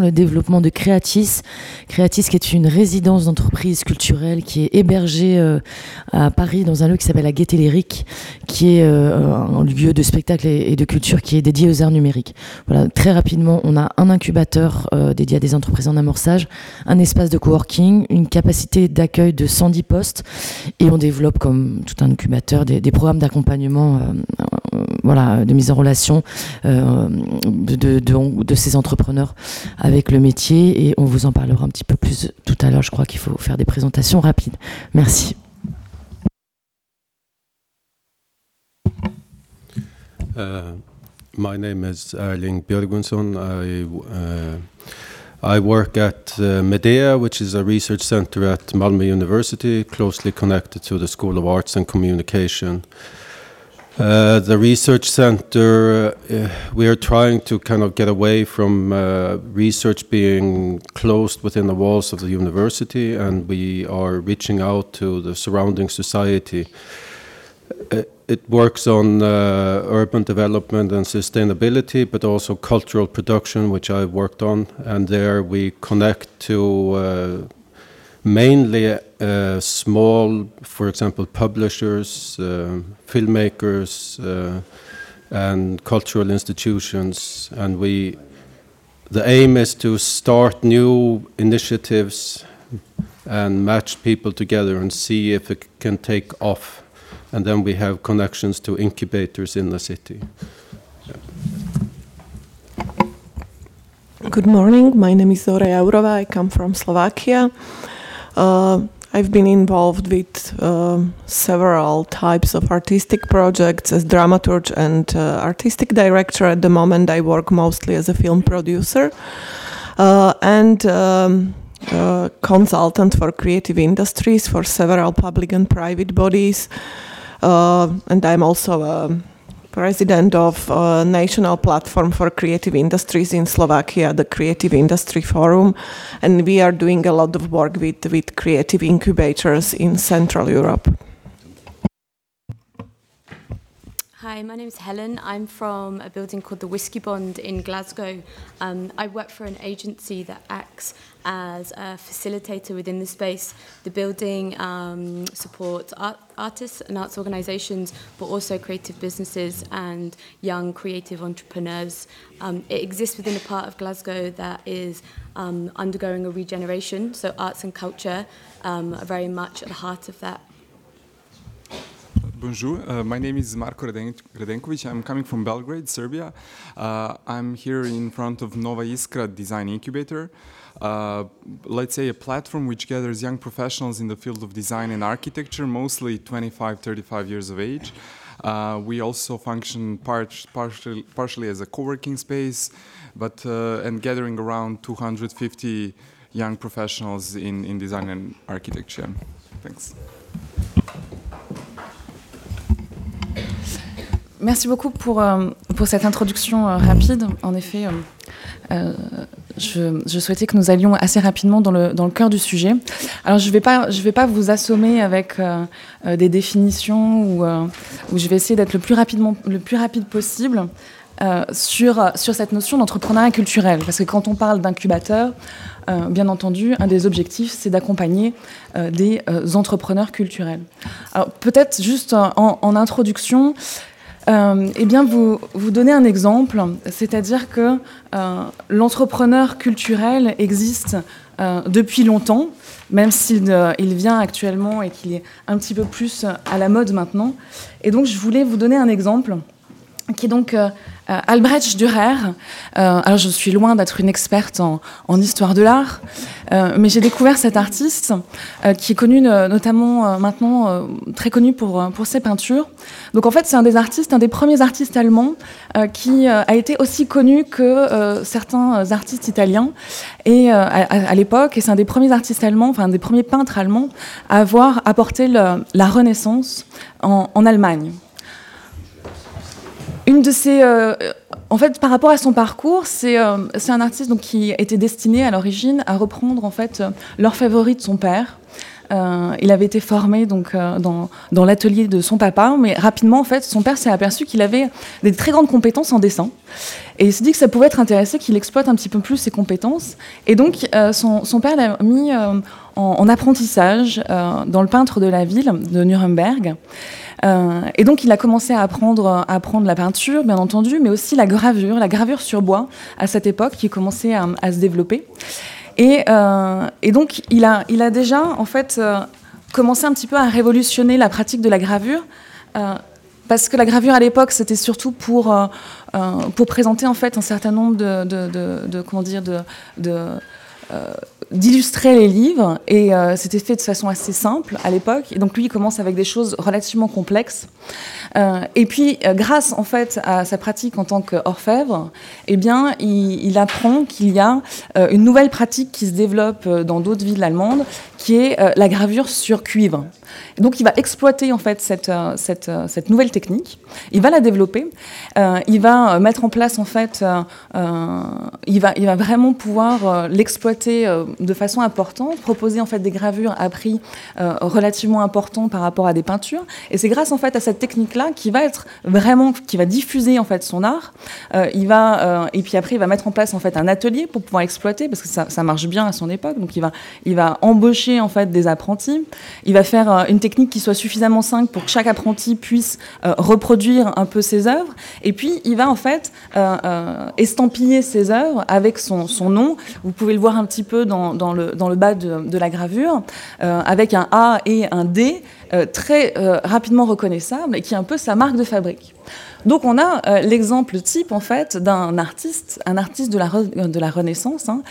le développement de Creatis. Creatis qui est une résidence d'entreprise culturelle qui est hébergée euh, à Paris dans un lieu qui s'appelle la Gaîté qui est euh, un lieu de spectacle et, de culture qui est dédié aux arts numériques. Voilà, très rapidement, on a un incubateur euh, dédié à des entreprises en amorçage, un espace de coworking, une capacité d'accueil de 110 postes et on développe comme tout un incubateur des, programmes d'accompagnement voilà, de mise en relation de, de, ces entrepreneurs avec le métier et on vous en parlera un petit peu plus tout à l'heure. Je crois qu'il faut faire des présentations rapides. Merci. Uh, my name is Erling Björgvinsson. I, uh, I work at uh, Medea, which is a research center at Malmö University, closely connected to the School of Arts and Communication. Uh, the research center, uh, we are trying to kind of get away from uh, research being closed within the walls of the university, and we are reaching out to the surrounding society. Uh, it works on uh, urban development and sustainability, but also cultural production, which I've worked on, and there we connect to mainly uh, small, for example, publishers, uh, filmmakers, uh, and cultural institutions. And we, the aim is to start new initiatives and match people together and see if it can take off. And then we have connections to incubators in the city. Good morning. My name is Zora Jaurova. I come from Slovakia. Uh, I've been involved with uh, several types of artistic projects as dramaturg and uh, artistic director. At the moment, I work mostly as a film producer uh, and um, uh, consultant for creative industries for several public and private bodies. Uh, and I'm also a president of national platform for creative industries in Slovakia, the Creative Industry Forum, and we are doing a lot of work with, with creative incubators in Central Europe. Hi, my name is Helen. I'm from a building called the Whiskey Bond in Glasgow. Um, I work for an agency that acts as a facilitator within the space. The building um, supports art, artists and arts organisations, but also creative businesses and young creative entrepreneurs. Um, it exists within a part of Glasgow that is um, undergoing a regeneration, so arts and culture um, are very much at the heart of that Bonjour, uh, my name is Marko Radenkovic. I'm coming from Belgrade, Serbia. Uh, I'm here in front of Nova Iskra Design Incubator. Uh, let's say a platform which gathers young professionals in the field of design and architecture, mostly 25, 35 years of age. Uh, we also function part, partially, partially as a co-working space, but uh, and gathering around 250 young professionals in, in design and architecture. Thanks. Merci beaucoup pour, euh, pour cette introduction euh, rapide. En effet, euh, je, souhaitais que nous allions assez rapidement dans le, cœur du sujet. Alors, je ne vais, pas, vais pas vous assommer avec des définitions ou, ou, je vais essayer d'être le, plus rapidement, le plus rapide possible. sur, sur cette notion d'entrepreneuriat culturel. Parce que quand on parle d'incubateur, bien entendu, un des objectifs, c'est d'accompagner des entrepreneurs culturels. Alors peut-être juste en introduction, euh, eh bien, vous, vous donnez un exemple, c'est-à-dire que euh, l'entrepreneur culturel existe euh, depuis longtemps, même s'il il vient actuellement et qu'il est un petit peu plus à la mode maintenant. Et donc, je voulais vous donner un exemple qui est donc euh, Albrecht Dürer, euh, alors je suis loin d'être une experte en, histoire de l'art, euh, mais j'ai découvert cet artiste qui est connu notamment maintenant, très connu pour, ses peintures. Donc en fait c'est un des artistes, un des premiers artistes allemands qui a été aussi connu que certains artistes italiens et à, l'époque, et c'est un des premiers artistes allemands, enfin un des premiers peintres allemands à avoir apporté la Renaissance en, en Allemagne de. Euh, en fait, par rapport à son parcours, c'est euh, un artiste donc, qui était destiné à l'origine à reprendre en fait l'orfèvrerie de son père. il avait été formé donc dans, dans l'atelier de son papa, mais rapidement en fait, son père s'est aperçu qu'il avait des très grandes compétences en dessin. Et il s'est dit que ça pouvait être intéressant qu'il exploite un petit peu plus ses compétences. Et donc, son, son, père l'a mis en, apprentissage dans le peintre de la ville de Nuremberg. Euh, et donc, il a commencé à apprendre, la peinture, bien entendu, mais aussi la gravure, la gravure sur bois à cette époque qui commençait à, se développer. Et, euh, donc, il a, déjà, en fait, euh, commencé un petit peu à révolutionner la pratique de la gravure. parce que la gravure à l'époque, c'était surtout pour, pour présenter en fait un certain nombre de comment dire, de, d'illustrer les livres et euh, c'était fait de façon assez simple à l'époque. Et donc lui, il commence avec des choses relativement complexes. Euh, et puis, euh, grâce en fait à sa pratique en tant qu'orfèvre, eh bien, il, il apprend qu'il y a une nouvelle pratique qui se développe dans d'autres villes allemandes, qui est la gravure sur cuivre. Donc, il va exploiter en fait cette, cette, cette, nouvelle technique. Il va la développer. il va mettre en place en fait, il va, il va vraiment pouvoir l'exploiter de façon importante, proposer en fait des gravures à prix euh, relativement important par rapport à des peintures. Et c'est grâce en fait à cette technique-là qui va être vraiment, qui va diffuser en fait son art. Euh, il va euh, et puis après il va mettre en place en fait un atelier pour pouvoir exploiter parce que ça, ça, marche bien à son époque. Donc il va, il va embaucher en fait des apprentis. Il va faire une technique qui soit suffisamment simple pour que chaque apprenti puisse reproduire un peu ses œuvres. Et puis il va en fait estampiller ses œuvres avec son, son nom. Vous pouvez le voir un petit peu dans dans, le, dans le bas de, la gravure, euh, avec un A et un D euh, très euh, rapidement reconnaissable et qui est un peu sa marque de fabrique. Donc on a l'exemple type en fait d'un artiste, un artiste de la, de la Renaissance, hein,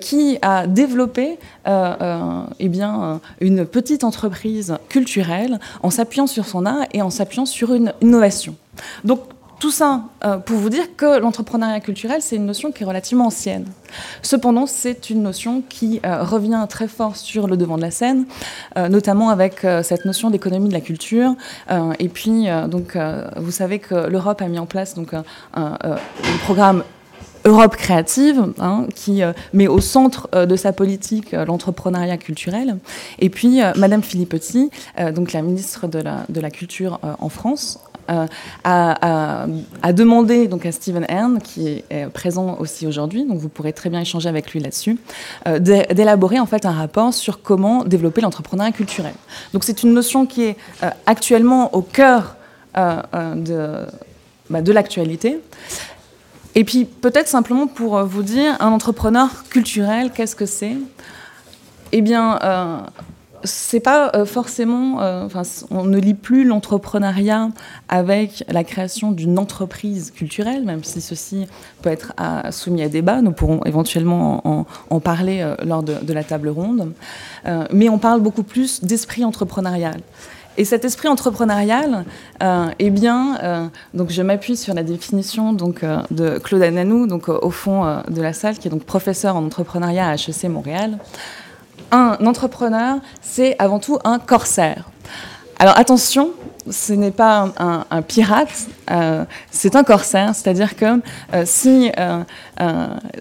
qui a développé eh bien, une petite entreprise culturelle en s'appuyant sur son art et en s'appuyant sur une innovation. Donc tout ça euh, pour vous dire que l'entrepreneuriat culturel, c'est une notion qui est relativement ancienne. Cependant, c'est une notion qui euh, revient très fort sur le devant de la scène, euh, notamment avec cette notion d'économie de la culture. et puis, donc, vous savez que l'Europe a mis en place un, programme Europe créative, hein, qui met au centre de sa politique l'entrepreneuriat culturel. Et puis, Madame Filippetti, donc la ministre de la Culture en France, euh, a, donc à Stephen Hearn, qui est, présent aussi aujourd'hui, donc vous pourrez très bien échanger avec lui là-dessus, euh, d'élaborer en fait un rapport sur comment développer l'entrepreneuriat culturel. Donc c'est une notion qui est euh, actuellement au cœur de, bah, de l'actualité. Et puis peut-être simplement pour vous dire, un entrepreneur culturel, qu'est-ce que c'est? Eh bien, c'est pas euh, forcément, euh, on ne lit plus l'entrepreneuriat avec la création d'une entreprise culturelle, même si ceci peut être soumis à débat. Nous pourrons éventuellement en, parler euh, lors de, la table ronde. mais on parle beaucoup plus d'esprit entrepreneurial. Et cet esprit entrepreneurial, eh bien, donc je m'appuie sur la définition donc, de Claude Ananou, donc au fond de la salle, qui est donc professeur en entrepreneuriat à HEC Montréal un entrepreneur, c'est avant tout un corsaire. Alors attention, ce n'est pas un, pirate, euh, c'est un corsaire, c'est-à-dire que euh, si euh,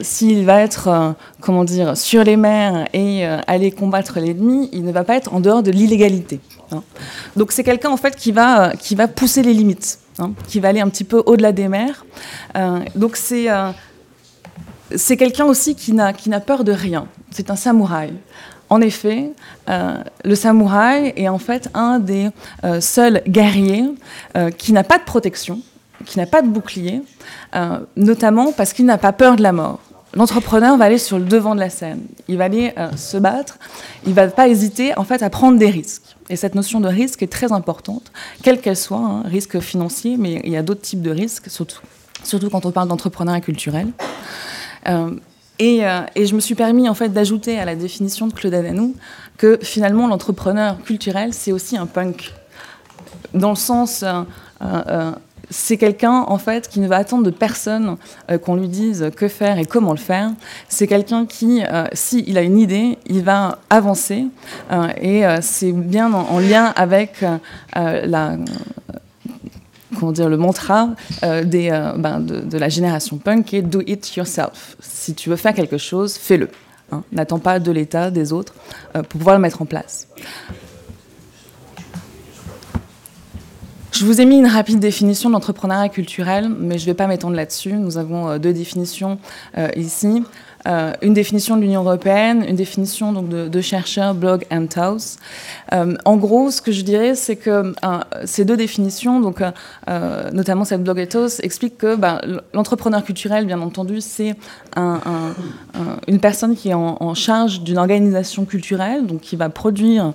s'il va être, comment dire, sur les mers et aller combattre l'ennemi, il ne va pas être en dehors de l'illégalité. Hein. Donc c'est quelqu'un en fait qui va qui va pousser les limites, hein, qui va aller un petit peu au-delà des mers. donc c'est c'est quelqu'un aussi qui n'a qui n'a peur de rien. C'est un samouraï. En effet, euh, le samouraï est en fait un des euh, seuls guerriers euh, qui n'a pas de protection, qui n'a pas de bouclier, notamment parce qu'il n'a pas peur de la mort. L'entrepreneur va aller sur le devant de la scène, il va aller se battre, il ne va pas hésiter en fait à prendre des risques. Et cette notion de risque est très importante, quelle qu'elle soit, hein, risque financier, mais il y a d'autres types de risques, surtout, surtout quand on parle d'entrepreneuriat culturel. Euh, et, je me suis permis en fait d'ajouter à la définition de Claude Adanou que finalement l'entrepreneur culturel c'est aussi un punk, dans le sens euh, euh, c'est quelqu'un en fait qui ne va attendre de personne qu'on lui dise que faire et comment le faire. C'est quelqu'un qui, s'il a une idée, il va avancer et c'est bien en, lien avec la comment dire, le mantra euh, euh, ben, de, la génération punk qui est do it yourself. Si tu veux faire quelque chose, fais-le. hein, n'attend pas de l'État, des autres, pour pouvoir le mettre en place. Je vous ai mis une rapide définition de l'entrepreneuriat culturel, mais je ne vais pas m'étendre là-dessus. Nous avons deux définitions ici. Euh, une définition de l'Union européenne, une définition donc, de, chercheurs, Blog and Taus. Euh, en gros, ce que je dirais, c'est que euh, ces deux définitions, donc, notamment cette Blog et Taus, expliquent que bah, l'entrepreneur culturel, bien entendu, c'est un, une personne qui est en, en charge d'une organisation culturelle, donc qui va produire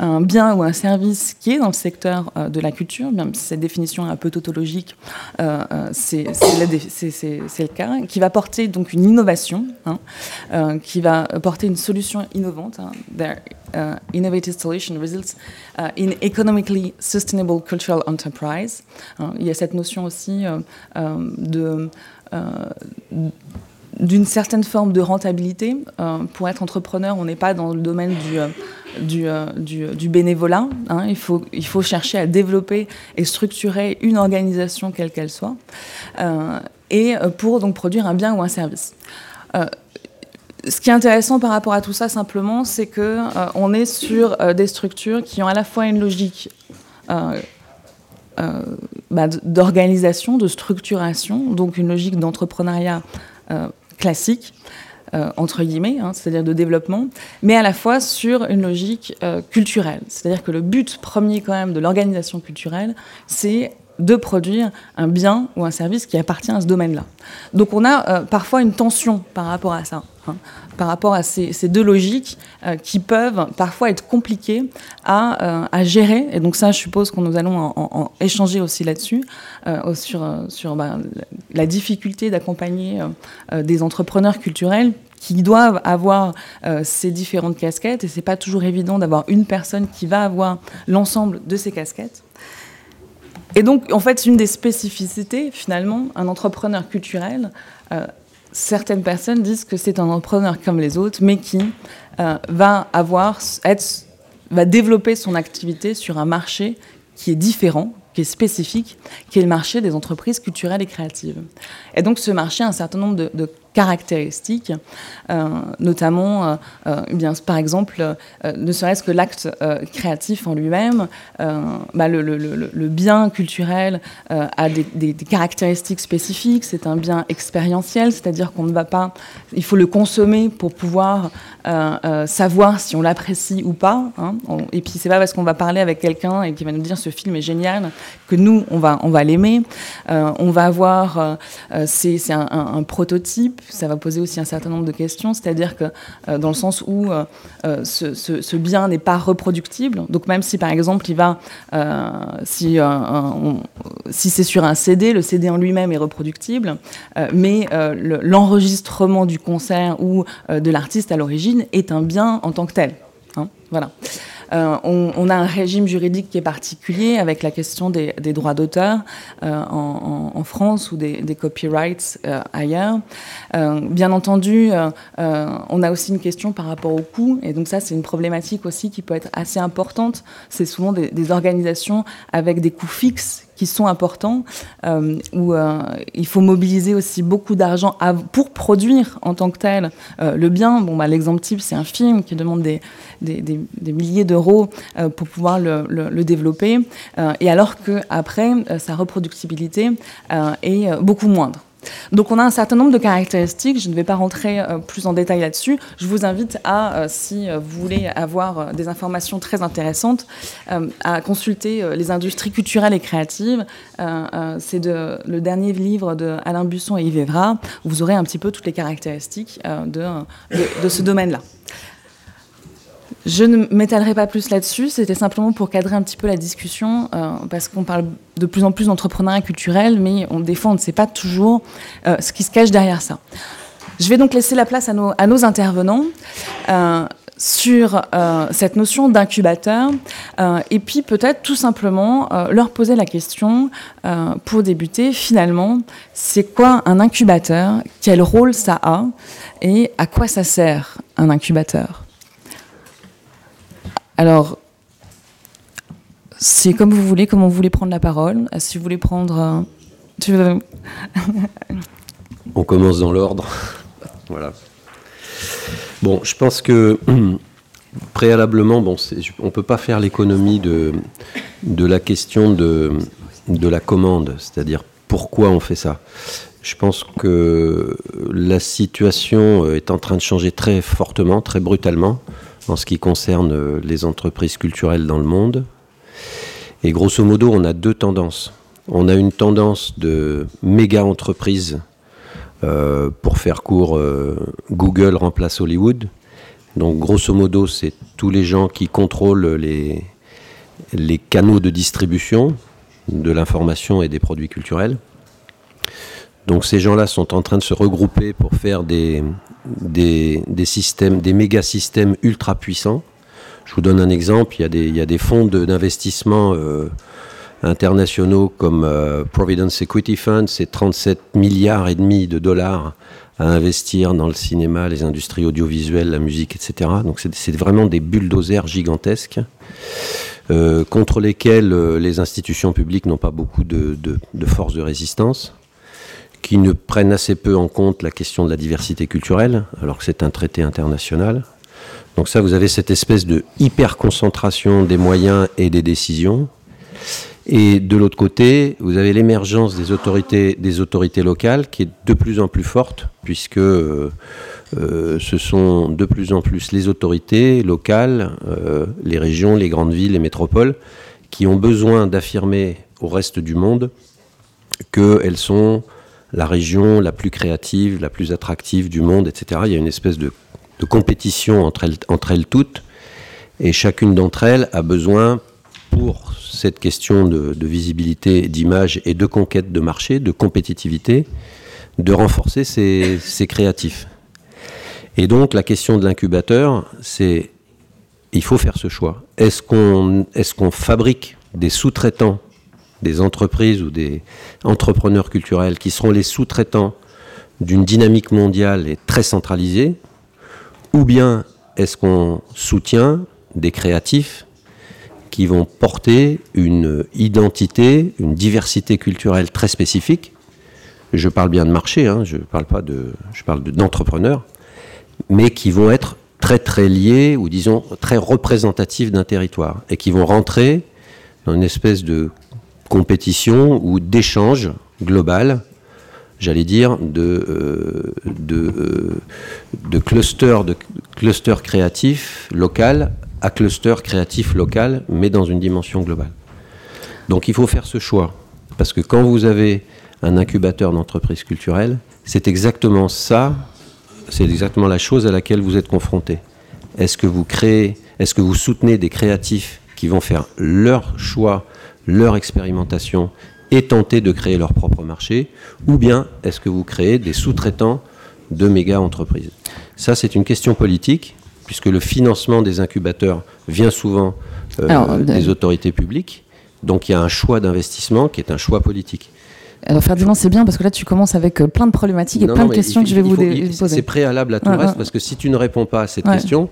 un bien ou un service qui est dans le secteur euh, de la culture, même si cette définition est un peu tautologique, euh, euh, c'est le cas, qui va porter donc une innovation, hein, qui va porter une solution innovante. Hein, uh, innovative solution results in economically sustainable cultural enterprise. Hein. il y a cette notion aussi d'une certaine forme de rentabilité. pour être entrepreneur, on n'est pas dans le domaine du, euh, du, bénévolat. Hein. Il, faut, chercher à développer et structurer une organisation quelle qu'elle soit, euh, et euh, pour donc produire un bien ou un service. ce qui est intéressant par rapport à tout ça, simplement, c'est que est sur des structures qui ont à la fois une logique bah, d'organisation, de structuration, donc une logique d'entrepreneuriat classique, euh, entre guillemets, hein, c'est-à-dire de développement, mais à la fois sur une logique euh, culturelle. C'est-à-dire que le but premier quand même de l'organisation culturelle, c'est de produire un bien ou un service qui appartient à ce domaine-là. Donc on a euh, parfois une tension par rapport à ça, hein, par rapport à ces, deux logiques qui peuvent parfois être compliquées à, gérer. Et donc ça, je suppose qu'on nous allons en, échanger aussi là-dessus, sur, sur bah, la difficulté d'accompagner des entrepreneurs culturels qui doivent avoir euh, ces différentes casquettes et c'est pas toujours évident d'avoir une personne qui va avoir l'ensemble de ces casquettes. Et donc, en fait, une des spécificités, finalement, un entrepreneur culturel, euh, certaines personnes disent que c'est un entrepreneur comme les autres, mais qui euh, va avoir, va développer son activité sur un marché qui est différent, qui est spécifique, qui est le marché des entreprises culturelles et créatives. Et donc ce marché a un certain nombre de caractéristiques, euh, notamment, euh, euh, bien, par exemple, ne serait-ce que l'acte créatif en lui-même, bah, le, bien culturel a des, caractéristiques spécifiques, c'est un bien expérientiel, c'est-à-dire qu'on ne va pas, il faut le consommer pour pouvoir savoir si on l'apprécie ou pas, hein. et puis c'est pas parce qu'on va parler avec quelqu'un et qui va nous dire ce film est génial que nous, on va, on va l'aimer, on va avoir, c'est un prototype, ça va poser aussi un certain nombre de questions, c'est-à-dire que euh, dans le sens où euh, euh, ce, bien n'est pas reproductible, donc même si par exemple il va, si, c'est sur un CD, le CD en lui-même est reproductible, mais l'enregistrement du concert ou de l'artiste à l'origine est un bien en tant que tel. Hein, voilà. Euh, on, a un régime juridique qui est particulier avec la question des, droits d'auteur euh, en, France ou des, copyrights euh, ailleurs. bien entendu, on a aussi une question par rapport au coût, et donc ça c'est une problématique aussi qui peut être assez importante. C'est souvent des, des organisations avec des coûts fixes sont importants, euh, où euh, il faut mobiliser aussi beaucoup d'argent pour produire en tant que tel euh, le bien. Bon, bah, L'exemple type, c'est un film qui demande des, milliers d'euros pour pouvoir le, le développer, et alors qu'après, sa reproductibilité est beaucoup moindre. Donc on a un certain nombre de caractéristiques, je ne vais pas rentrer euh, plus en détail là-dessus. Je vous invite à, euh, si euh, vous voulez avoir des informations très intéressantes, à consulter les industries culturelles et créatives. C'est le dernier livre de Busson et Yves Evra, vous aurez un petit peu toutes les caractéristiques de ce domaine-là. Je ne m'étalerai pas plus là-dessus, c'était simplement pour cadrer un petit peu la discussion, euh, parce qu'on parle de plus en plus d'entrepreneuriat culturel, mais on, des fois on ne sait pas toujours euh, ce qui se cache derrière ça. Je vais donc laisser la place à nos, intervenants euh, sur cette notion d'incubateur, et puis peut-être tout simplement leur poser la question, pour débuter, finalement, c'est quoi un incubateur? Quel rôle ça a? Et à quoi ça sert un incubateur? Alors, c'est comme vous voulez, comme vous voulez prendre la parole. Si vous voulez prendre. On commence dans l'ordre. voilà. Bon, je pense que préalablement, on ne peut pas faire l'économie de, la question de la commande, c'est-à-dire pourquoi on fait ça. Je pense que la situation est en train de changer très fortement, très brutalement, en ce qui concerne les entreprises culturelles dans le monde. Et grosso modo, on a deux tendances. On a une tendance de méga entreprises. Euh, pour faire court, euh, Google remplace Hollywood. Donc grosso modo, c'est tous les gens qui contrôlent les, les canaux de distribution de l'information et des produits culturels. Donc ces gens-là sont en train de se regrouper pour faire des, des, systèmes, des méga systèmes ultra puissants. Je vous donne un exemple, il y a des, il y a des fonds d'investissement euh, internationaux comme euh, Providence Equity Fund, c'est 37 milliards et demi de dollars à investir dans le cinéma, les industries audiovisuelles, la musique, etc. Donc c'est vraiment des bulldozers gigantesques euh, contre lesquels les institutions publiques n'ont pas beaucoup de, de, force de résistance, qui ne prennent assez peu en compte la question de la diversité culturelle, alors que c'est un traité international. Donc ça, vous avez cette espèce de hyper concentration des moyens et des décisions et de l'autre côté, vous avez l'émergence des autorités, des autorités locales qui est de plus en plus forte, puisque euh, euh, ce sont de plus en plus les autorités locales, euh, les régions, les grandes villes, les métropoles, qui ont besoin d'affirmer au reste du monde qu'elles sont la région la plus créative, la plus attractive du monde, etc. Il y a une espèce de, compétition entre elles, entre elles toutes, et chacune d'entre elles a besoin pour cette question de, visibilité, d'image et de conquête de marché, de compétitivité, de renforcer ses, créatifs. Et donc la question de l'incubateur, c'est il faut faire ce choix. Est-ce qu'on est qu'on fabrique des sous-traitants, des entreprises ou des entrepreneurs culturels qui seront les sous-traitants d'une dynamique mondiale et très centralisée Ou bien est-ce qu'on soutient des créatifs qui vont porter une identité, une diversité culturelle très spécifique? Je parle bien de marché, hein, je parle pas de, je parle d'entrepreneurs, mais qui vont être très très liés ou disons très représentatifs d'un territoire et qui vont rentrer dans une espèce de compétition ou d'échange global, j'allais dire, de, euh, de, euh, de clusters de cluster créatifs local à cluster créatif local, mais dans une dimension globale. Donc il faut faire ce choix, parce que quand vous avez un incubateur d'entreprise culturelle, c'est exactement ça, c'est exactement la chose à laquelle vous êtes confronté. Est-ce que vous créez, est-ce que vous soutenez des créatifs qui vont faire leur choix, leur expérimentation et tenter de créer leur propre marché, ou bien est-ce que vous créez des sous-traitants de méga entreprises? Ça, c'est une question politique puisque le financement des incubateurs vient souvent euh, des autorités publiques. Donc il y a un choix d'investissement qui est un choix politique. Alors Ferdinand, c'est bien parce que là tu commences avec euh, plein de problématiques et plein de questions que je vais vous poser. C'est préalable à tout le reste parce que si tu ne réponds pas à cette question,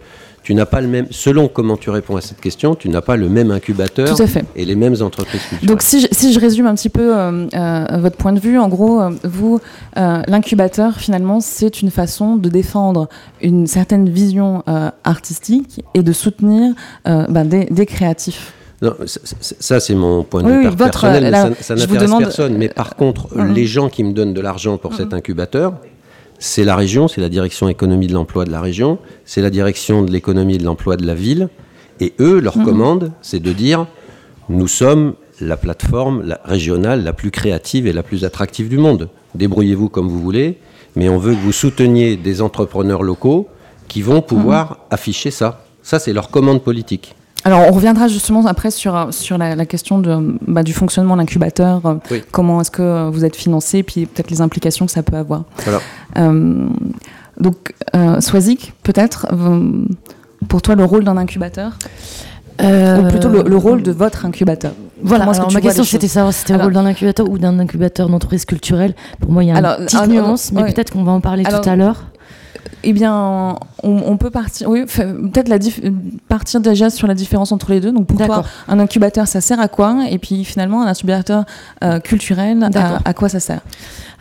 tu n'as pas le même, selon comment tu réponds à cette question, tu n'as pas le même incubateur et les mêmes entreprises culturelles. Donc si je, si je résume un petit peu euh, euh, votre point de vue, en gros, euh, vous, l'incubateur finalement, c'est une façon de défendre une certaine vision artistique et de soutenir ben, des, des, créatifs. Non, ça, c'est mon point de vue personnel, ça, n'intéresse personne. Mais par contre, les gens qui me donnent de l'argent pour cet incubateur, c'est la région, c'est la direction économie de l'emploi de la région, c'est la direction de l'économie et de l'emploi de la ville. Et eux, leur mhm. commande, c'est de dire nous sommes la plateforme régionale la plus créative et la plus attractive du monde. Débrouillez-vous comme vous voulez, mais on veut que vous souteniez des entrepreneurs locaux qui vont pouvoir mhm. afficher ça. Ça, c'est leur commande politique. Alors, on reviendra justement après sur, sur la, question de, bah, du fonctionnement de l'incubateur. Comment est-ce que vous êtes financé, puis peut-être les implications que ça peut avoir. Euh, donc, euh, Swazik, peut-être, pour toi, le rôle d'un incubateur? Euh, Ou plutôt le, rôle de votre incubateur? Voilà, ma question c'était savoir si c'était le rôle d'un incubateur ou d'un incubateur d'entreprise culturelle. Pour moi, il y a une petite nuance, mais peut-être qu'on va en parler tout à l'heure. Eh bien, on, peut partir, oui, peut-être la partir déjà sur la différence entre les deux. Donc pour toi, un incubateur, ça sert à quoi? Et puis finalement, un incubateur culturel, à, quoi ça sert?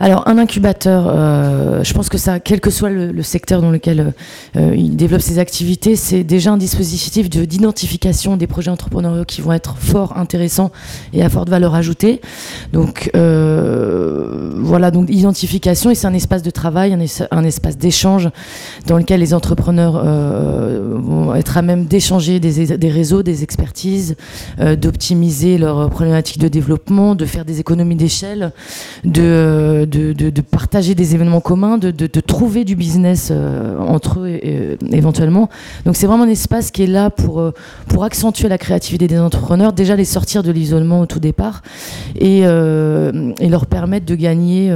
Alors, un incubateur, euh, je pense que ça, quel que soit le, secteur dans lequel euh, il développe ses activités, c'est déjà un dispositif d'identification des projets entrepreneuriaux qui vont être fort intéressants et à forte valeur ajoutée. Donc, euh, voilà, donc identification, et c'est un espace de travail, un, espace d'échange dans lequel les entrepreneurs vont être à même d'échanger des, des, réseaux, des expertises, d'optimiser leurs problématiques de développement, de faire des économies d'échelle, de de, partager des événements communs, de, trouver du business euh, entre eux éventuellement. Donc c'est vraiment un espace qui est là pour, euh, pour accentuer la créativité des entrepreneurs, déjà les sortir de l'isolement au tout départ et, euh, et leur permettre de gagner,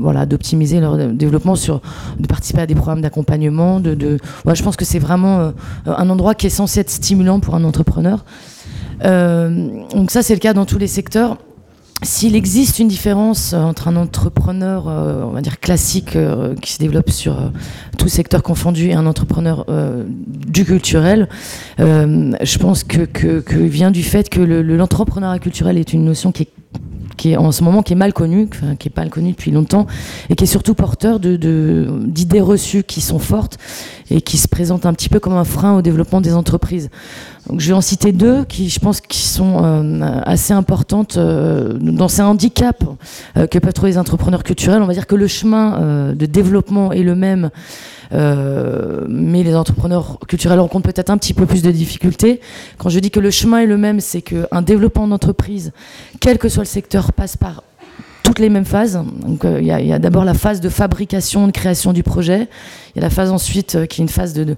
voilà, d'optimiser leur développement, sur, de participer à des programmes d'accompagnement. De, de je pense que c'est vraiment un endroit qui est censé être stimulant pour un entrepreneur. donc ça c'est le cas dans tous les secteurs. S'il existe une différence euh, entre un entrepreneur, euh, on va dire classique, euh, qui se développe sur tout secteur confondu, et un entrepreneur du culturel, je pense que, vient du fait que l'entrepreneuriat culturel est une notion qui est en ce moment qui est mal connu, qui est pas connu depuis longtemps, et qui est surtout porteur d'idées reçues qui sont fortes et qui se présentent un petit peu comme un frein au développement des entreprises. Je vais en citer deux qui, je pense, qui sont euh, assez importantes euh, dans ces handicaps euh, que peuvent trouver les entrepreneurs culturels. On va dire que le chemin de développement est le même mais les entrepreneurs culturels rencontrent peut-être un petit peu plus de difficultés. Quand je dis que le chemin est le même, c'est qu'un développement d'entreprise, quel que soit le secteur, passe par toutes les mêmes phases. Euh, il y a, d'abord la phase de fabrication, de création du projet. Il y a la phase ensuite euh, qui est une phase de,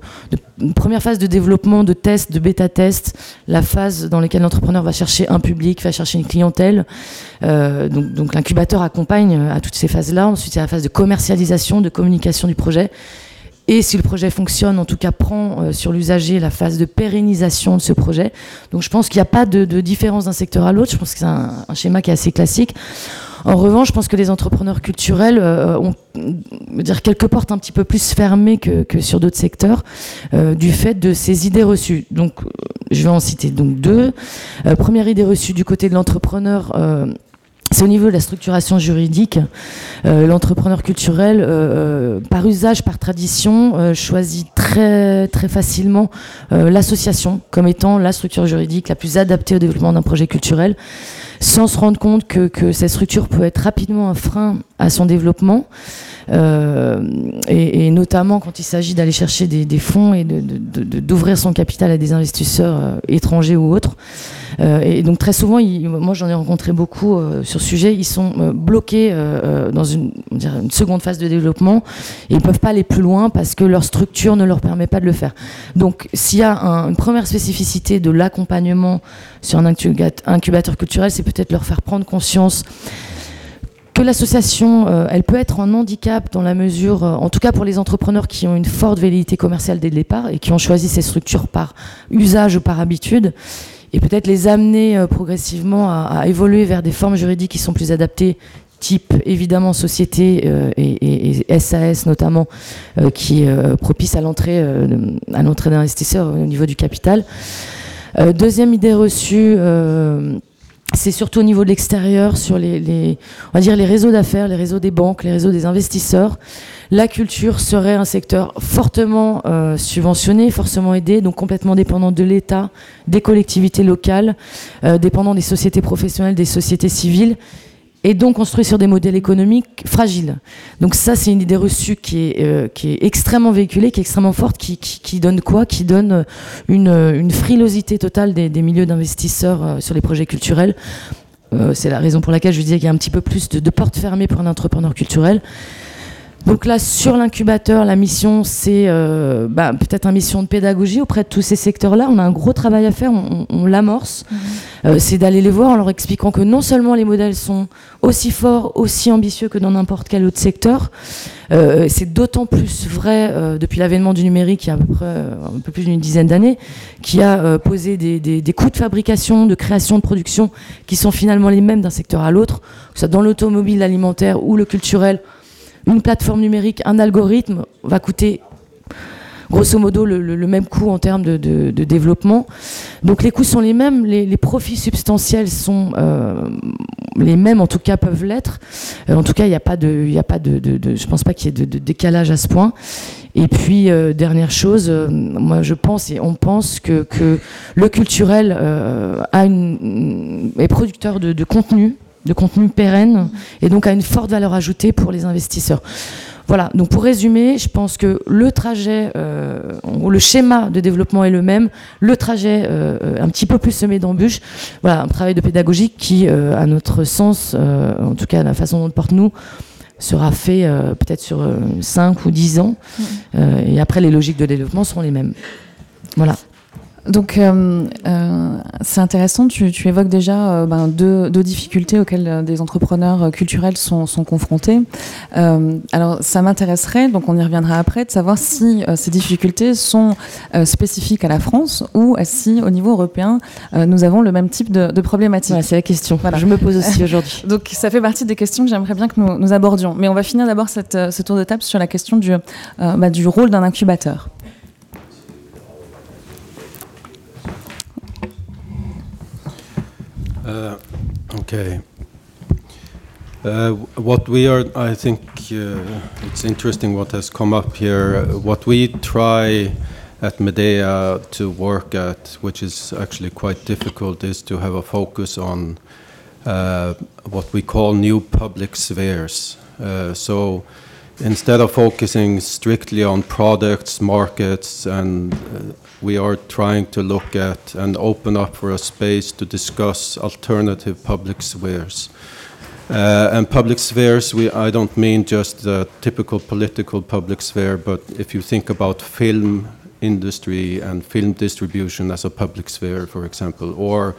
première phase de développement, de test, de bêta-test. La phase dans laquelle l'entrepreneur va chercher un public, va chercher une clientèle. donc, donc l'incubateur accompagne à toutes ces phases-là. Ensuite il y a la phase de commercialisation, de communication du projet et si le projet fonctionne, en tout cas prend euh, sur l'usager la phase de pérennisation de ce projet. Donc je pense qu'il n'y a pas de, différence d'un secteur à l'autre, je pense que c'est un, schéma qui est assez classique. En revanche, je pense que les entrepreneurs culturels euh, ont dire, quelques portes un petit peu plus fermées que, sur d'autres secteurs euh, du fait de ces idées reçues. Donc je vais en citer donc deux. première idée reçue du côté de l'entrepreneur c'est au niveau de la structuration juridique. Euh, l'entrepreneur culturel, euh, euh, par usage, par tradition, choisit très, très facilement l'association comme étant la structure juridique la plus adaptée au développement d'un projet culturel, sans se rendre compte que, cette structure peut être rapidement un frein à son développement. et, notamment quand il s'agit d'aller chercher des, fonds et d'ouvrir son capital à des investisseurs étrangers ou autres. Euh, et donc très souvent, moi j'en ai rencontré beaucoup euh, sur ce sujet, ils sont euh, bloqués dans une, seconde phase de développement. Et ils ne peuvent pas aller plus loin parce que leur structure ne leur permet pas de le faire. Donc s'il y a une première spécificité de l'accompagnement sur un incubateur culturel, c'est peut-être leur faire prendre conscience que l'association, elle peut être un handicap dans la mesure, en tout cas pour les entrepreneurs qui ont une forte velléité commerciale dès le départ et qui ont choisi ces structures par usage ou par habitude, et peut-être les amener euh, progressivement à, évoluer vers des formes juridiques qui sont plus adaptées type évidemment société euh, et, SAS notamment euh, qui propice à l'entrée à l'entrée d'investisseurs au niveau du capital. deuxième idée reçue c'est surtout au niveau de l'extérieur, sur les réseaux d'affaires, les réseaux des banques, les réseaux des investisseurs. La culture serait un secteur fortement euh, subventionné, fortement aidé, donc complètement dépendant de l'État, des collectivités locales, euh, dépendant des sociétés professionnelles, des sociétés civiles, et donc construit sur des modèles économiques fragiles. Donc ça, c'est une idée reçue qui est, euh, extrêmement véhiculée, qui est extrêmement forte, qui, donne quoi? Qui donne une, frilosité totale des, milieux d'investisseurs sur les projets culturels. c'est la raison pour laquelle je disais qu'il y a un petit peu plus de portes fermées pour un entrepreneur culturel. Donc là, sur l'incubateur, la mission, c'est euh, bah, peut-être une mission de pédagogie auprès de tous ces secteurs-là. On a un gros travail à faire, on, l'amorce. Mhm. Euh, c'est d'aller les voir en leur expliquant que non seulement les modèles sont aussi forts, aussi ambitieux que dans n'importe quel autre secteur, euh, c'est d'autant plus vrai depuis l'avènement du numérique il y a à peu près un peu plus d'une dizaine d'années, qui a posé des, des, coûts de fabrication, de création, de production qui sont finalement les mêmes d'un secteur à l'autre, que ce soit dans l'automobile, l'alimentaire ou le culturel une plateforme numérique, un algorithme va coûter grosso modo le, même coût en termes de, développement. Donc les coûts sont les mêmes, les, profits substantiels sont les mêmes, en tout cas peuvent l'être. en tout cas, il n'y a pas de, il a pas de, je pense pas qu'il y ait de, décalage à ce point. Et puis, euh, dernière chose, euh, moi je pense et on pense que, le culturel euh, est producteur de, contenu, de contenu pérenne, et donc a une forte valeur ajoutée pour les investisseurs. Voilà, donc pour résumer, je pense que le trajet, le schéma de développement est le même, le trajet un petit peu plus semé d'embûches, voilà, un travail de pédagogie qui, à notre sens, en tout cas la façon dont on porte nous, sera fait euh, peut-être sur 5 euh, ou 10 ans. Mm. Euh, et après, les logiques de développement seront les mêmes. Voilà. Donc euh, euh, c'est intéressant, tu, tu, évoques déjà euh, ben, deux, deux, difficultés auxquelles des entrepreneurs culturels sont, sont confrontés. alors ça m'intéresserait, donc on y reviendra après, de savoir si ces difficultés sont spécifiques à la France ou si au niveau européen nous avons le même type de, de problématique. c'est la question. Voilà. Je me pose aussi aujourd'hui. donc ça fait partie des questions que j'aimerais bien que nous, nous, abordions. Mais on va finir d'abord ce tour de table sur la question du, bah, du rôle d'un incubateur. Okay. Uh, what we are, I think uh, it's interesting what has come up here. What we try at Medea to work at, which is actually quite difficult, is to have a focus on uh, what we call new public spheres. Uh, so instead of focusing strictly on products, markets, and uh, we are trying to look at and open up for a space to discuss alternative public spheres. Uh, and public spheres, we, I don't mean just the typical political public sphere, but if you think about film industry and film distribution as a public sphere, for example, or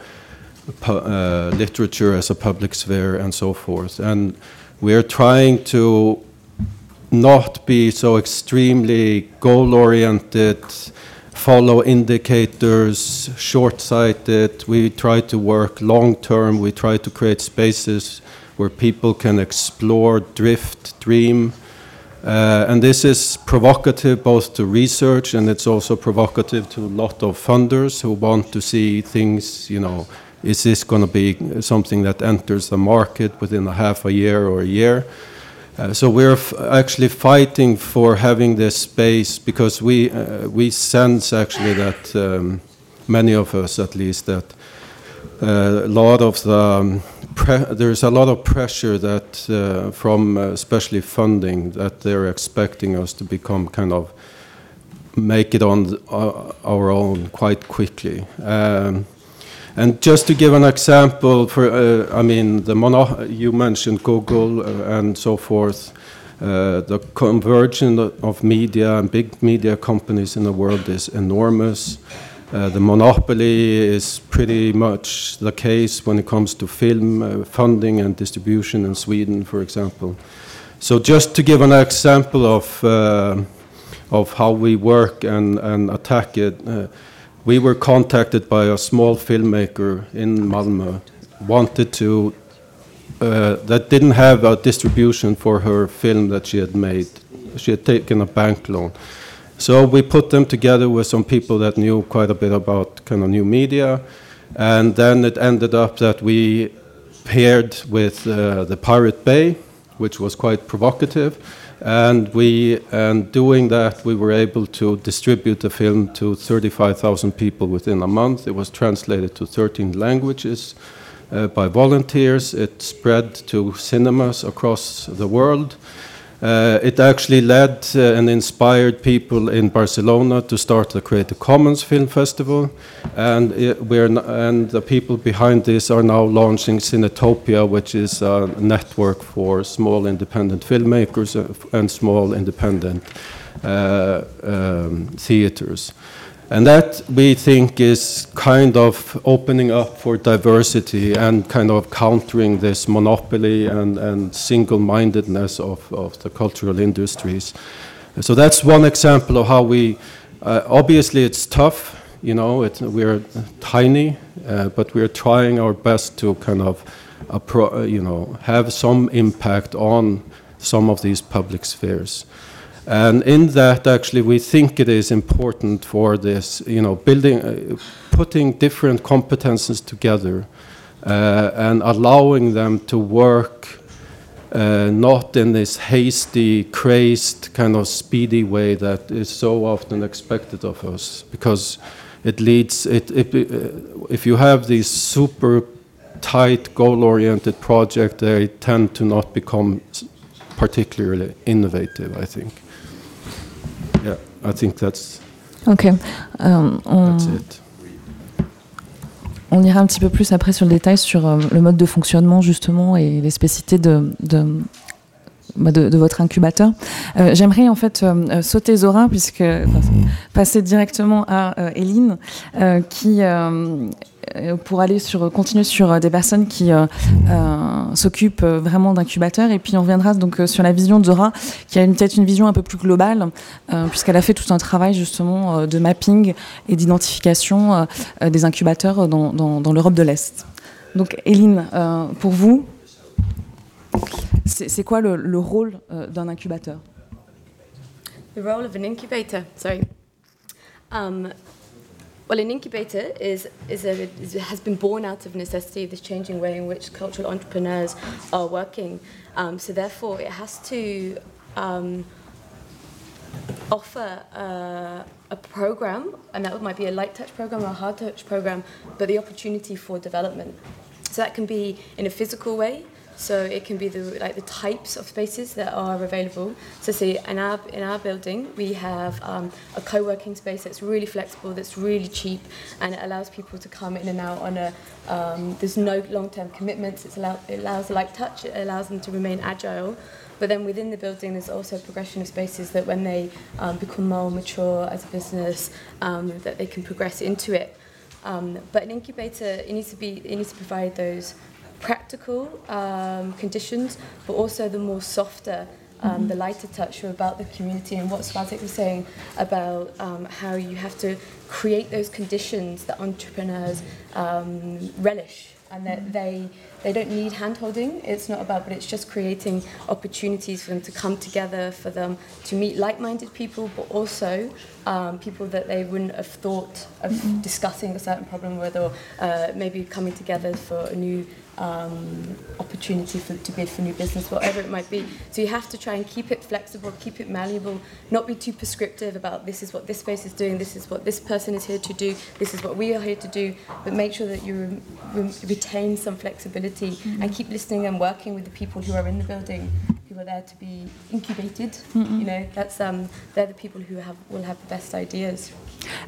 uh, literature as a public sphere, and so forth. And we're trying to not be so extremely goal oriented follow indicators, short sighted. We try to work long term. We try to create spaces where people can explore, drift, dream. Uh, and this is provocative both to research and it's also provocative to a lot of funders who want to see things, you know, is this going to be something that enters the market within a half a year or a year? Uh, so we're actually fighting for having this space because we uh, we sense actually that um, many of us, at least, that uh, a lot of the um, there's a lot of pressure that uh, from uh, especially funding that they're expecting us to become kind of make it on our own quite quickly. Um, and just to give an example, for uh, I mean, the mono you mentioned Google uh, and so forth. Uh, the convergence of media and big media companies in the world is enormous. Uh, the monopoly is pretty much the case when it comes to film uh, funding and distribution in Sweden, for example. So, just to give an example of uh, of how we work and, and attack it we were contacted by a small filmmaker in Malmö, wanted to, uh, that didn't have a distribution for her film that she had made. She had taken a bank loan. So we put them together with some people that knew quite a bit about kind of new media. And then it ended up that we paired with uh, the Pirate Bay, which was quite provocative and we and doing that we were able to distribute the film to 35,000 people within a month. It was translated to 13 languages uh, by volunteers. It spread to cinemas across the world uh, it actually led uh, and inspired people in Barcelona to start the Creative Commons Film Festival, and we're and the people behind this are now launching Cinetopia, which is a network for small independent filmmakers uh, and small independent uh, um, theaters. And that we think is kind of opening up for diversity and kind of countering this monopoly and, and single mindedness of, of the cultural industries. So that's one example of how we, uh, obviously, it's tough, you know, it, we're tiny, uh, but we're trying our best to kind of, uh, you know, have some impact on some of these public spheres. And in that, actually, we think it is important for this, you know, building, uh, putting different competences together uh, and allowing them to work uh, not in this hasty, crazed, kind of speedy way that is so often expected of us, because it leads. It, it, uh, if you have these super tight, goal-oriented projects, they tend to not become particularly innovative. I think. I think that's. Ok. Euh, on... That's it. On ira un petit peu plus après sur le détail sur euh, le mode de fonctionnement justement et les spécificités de, de, de, votre incubateur. Euh, J'aimerais en fait euh, euh, sauter Zora puisque passer directement à Eline qui pour aller sur continuer sur des personnes qui s'occupent vraiment d'incubateurs et puis on reviendra donc sur la vision de Zora qui a peut-être une vision un peu plus globale puisqu'elle a fait tout un travail justement de mapping et d'identification des incubateurs dans, dans- l'Europe de l'Est. Donc Eline, pour vous, c'est quoi le, le rôle euh, d'un incubateur The role of an incubator, sorry. Um, well, an incubator is, is a, is, has been born out of necessity, of this changing way in which cultural entrepreneurs are working. Um, so, therefore, it has to um, offer uh, a program, and that might be a light touch program or a hard touch program, but the opportunity for development. So that can be in a physical way. So it can be the like the types of spaces that are available. So say in our in our building we have um, a co-working space that's really flexible, that's really cheap, and it allows people to come in and out on a. Um, there's no long-term commitments. It's allow, it allows light touch. It allows them to remain agile. But then within the building, there's also a progression of spaces that when they um, become more mature as a business, um, that they can progress into it. Um, but an incubator, it needs to be, it needs to provide those practical um, conditions, but also the more softer, um, the lighter touch are about the community and what Svatek was saying about um, how you have to create those conditions that entrepreneurs um, relish and that they they don't need handholding. it's not about but it's just creating opportunities for them to come together for them to meet like-minded people but also um, people that they wouldn't have thought of discussing a certain problem with or uh, maybe coming together for a new um, opportunity for, to bid for new business, whatever it might be. So you have to try and keep it flexible, keep it malleable, not be too prescriptive about this is what this space is doing, this is what this person is here to do, this is what we are here to do, but make sure that you re- re- retain some flexibility and keep listening and working with the people who are in the building who are there to be incubated. You know, that's um, they're the people who have will have the best ideas.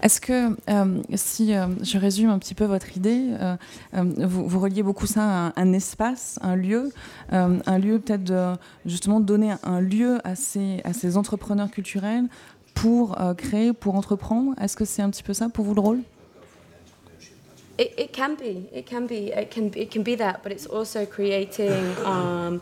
Est-ce que, euh, si euh, je résume un petit peu votre idée, euh, euh, vous, vous reliez beaucoup ça à un, un espace, un lieu, euh, un lieu peut-être de justement donner un, lieu à ces, à ces entrepreneurs culturels pour euh, créer, pour entreprendre? Est-ce que c'est un petit peu ça pour vous le rôle? It, it can be. It can be. It can. It can be that, but it's also creating um,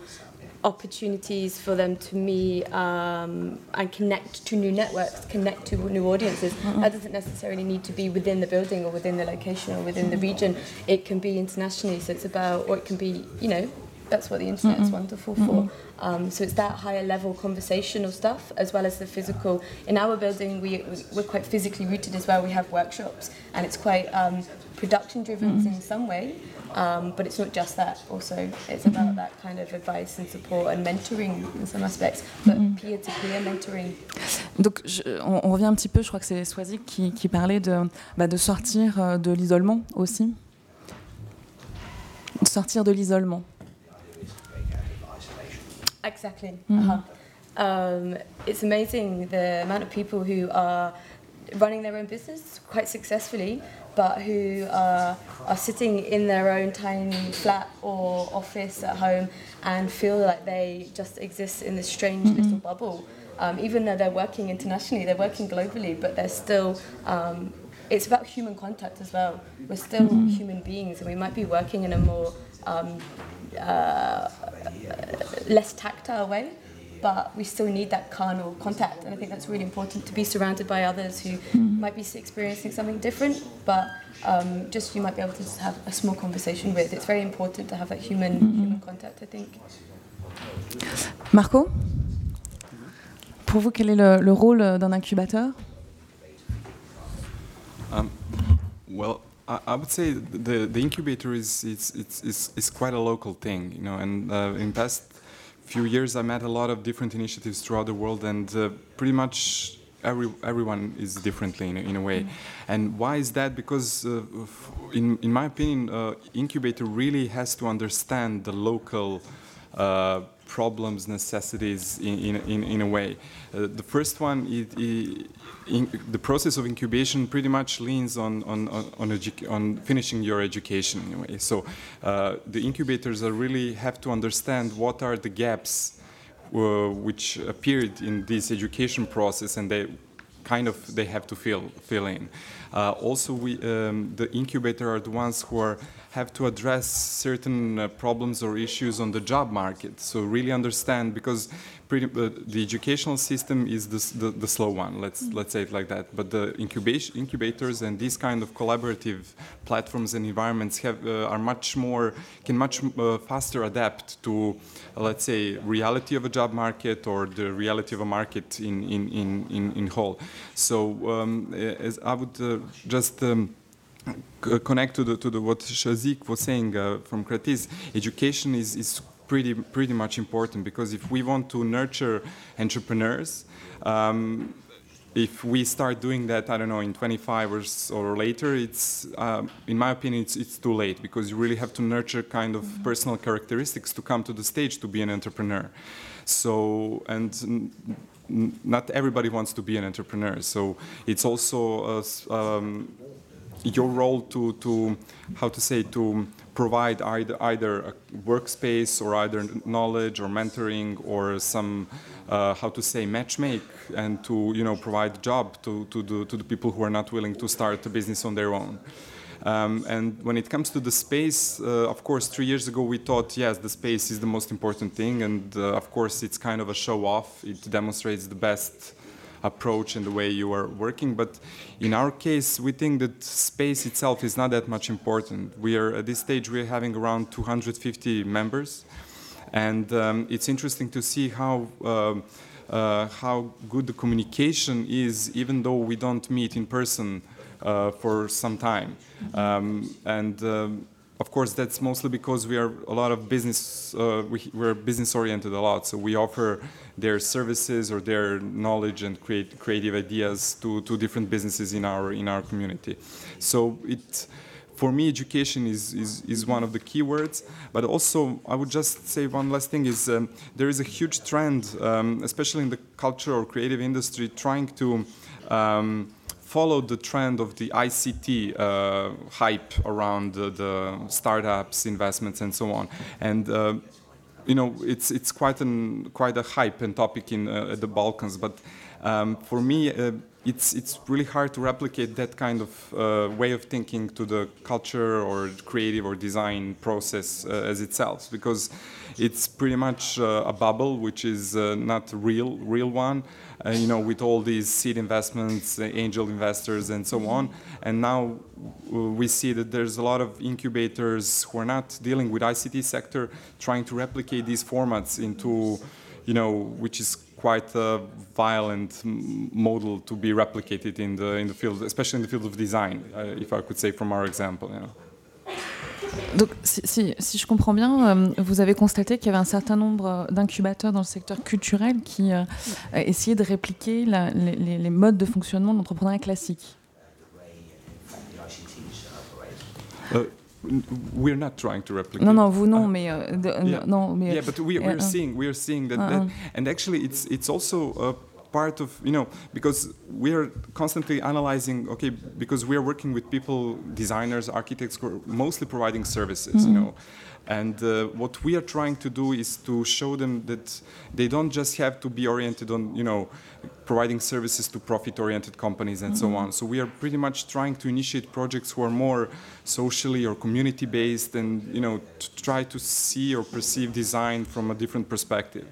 opportunities for them to meet um, and connect to new networks, connect to new audiences. That doesn't necessarily need to be within the building or within the location or within the region. It can be internationally. So it's about, or it can be, you know, that's what the internet is wonderful for. Um, so it's that higher level conversational stuff as well as the physical. In our building, we, we're quite physically rooted as well. We have workshops and it's quite um, production driven in some way. Um, but it's not just that. Also, it's about that kind of advice and support and mentoring in some aspects, but peer to peer mentoring. Donc, je- on, on revient un petit peu, je crois que c'est Swazik qui, qui parlait de, bah, de sortir euh, de l'isolement aussi. De sortir de l'isolement. Exactly. Uh-huh. Um, it's amazing the amount of people who are running their own business quite successfully, but who are, are sitting in their own tiny flat or office at home and feel like they just exist in this strange little bubble. Um, even though they're working internationally, they're working globally, but they're still. Um, it's about human contact as well. We're still human beings, and we might be working in a more um, uh, less tactile way, but we still need that carnal contact. And I think that's really important to be surrounded by others who might be experiencing something different, but um, just you might be able to just have a small conversation with. It's very important to have that human human contact. I think. Marco pour vous, quel est le, le rôle d'un incubateur Um, well, I, I would say the, the incubator is, it's, it's, is, is quite a local thing, you know, and uh, in past few years I met a lot of different initiatives throughout the world and uh, pretty much every, everyone is differently in a, in a way. And why is that? Because uh, in, in my opinion, uh, incubator really has to understand the local uh, problems, necessities in, in, in, a way. Uh, the first one, it, it, in, the process of incubation pretty much leans on, on, on, on, on finishing your education in a way. So uh, the incubators are really have to understand what are the gaps uh, which appeared in this education process and they kind of they have to fill fill in. Uh, also, we um, the incubator are the ones who are have to address certain uh, problems or issues on the job market. So really understand because pretty, uh, the educational system is the, the, the slow one. Let's let's say it like that. But the incubation incubators and these kind of collaborative platforms and environments have uh, are much more can much uh, faster adapt to uh, let's say reality of a job market or the reality of a market in in in in, in whole. So um, as I would uh, just. Um, connect to the to the what Shazik was saying uh, from Kratis, education is is pretty pretty much important because if we want to nurture entrepreneurs. Um, if we start doing that, I don't know, in 25 or, or later, it's, um, in my opinion, it's, it's too late because you really have to nurture kind of personal characteristics to come to the stage to be an entrepreneur. So, and not everybody wants to be an entrepreneur. So it's also a um, your role to, to how to say to provide either either a workspace or either knowledge or mentoring or some uh, how to say matchmake and to you know provide a job to, to the to the people who are not willing to start a business on their own. Um, and when it comes to the space, uh, of course, three years ago we thought, yes, the space is the most important thing, and uh, of course it's kind of a show off. It demonstrates the best approach and the way you are working. But in our case, we think that space itself is not that much important. We are at this stage we're having around 250 members, and um, it's interesting to see how. um uh, how good the communication is, even though we don't meet in person uh, for some time. Um, and um, of course, that's mostly because we are a lot of business. Uh, we, we're business oriented a lot, so we offer their services or their knowledge and create creative ideas to, to different businesses in our in our community. So it. For me, education is, is, is one of the key words, but also I would just say one last thing is um, there is a huge trend, um, especially in the culture or creative industry, trying to um, follow the trend of the ICT uh, hype around the, the startups, investments, and so on. And uh, you know, it's it's quite an quite a hype and topic in uh, the Balkans. But um, for me, uh, it's it's really hard to replicate that kind of uh, way of thinking to the culture or creative or design process uh, as itself, because it's pretty much uh, a bubble, which is uh, not real real one. Uh, you know, with all these seed investments, uh, angel investors, and so on. And now we see that there's a lot of incubators who are not dealing with ICT sector, trying to replicate these formats into, you know, which is quite a violent m- model to be replicated in the in the field, especially in the field of design, uh, if I could say from our example. You know. Donc, si, si- si je comprends bien, euh, vous avez constaté qu'il y avait un certain nombre euh, d'incubateurs dans le secteur culturel qui euh, euh, essayaient de répliquer la- les, les- modes de fonctionnement de l'entrepreneuriat classique. Uh, n- we're not trying to replicate. No, no, vous non, Uh, mais, euh, de- yeah. non, mais yeah, but we, uh, we're uh, seeing we're seeing that, Uh, that uh. and actually it's it's also a part of you know because we are constantly analyzing okay because we are working with people designers architects who are mostly providing services you know and uh, what we are trying to do is to show them that they don't just have to be oriented on you know providing services to profit oriented companies and so on. So we are pretty much trying to initiate projects who are more socially or community based and you know to try to see or perceive design from a different perspective.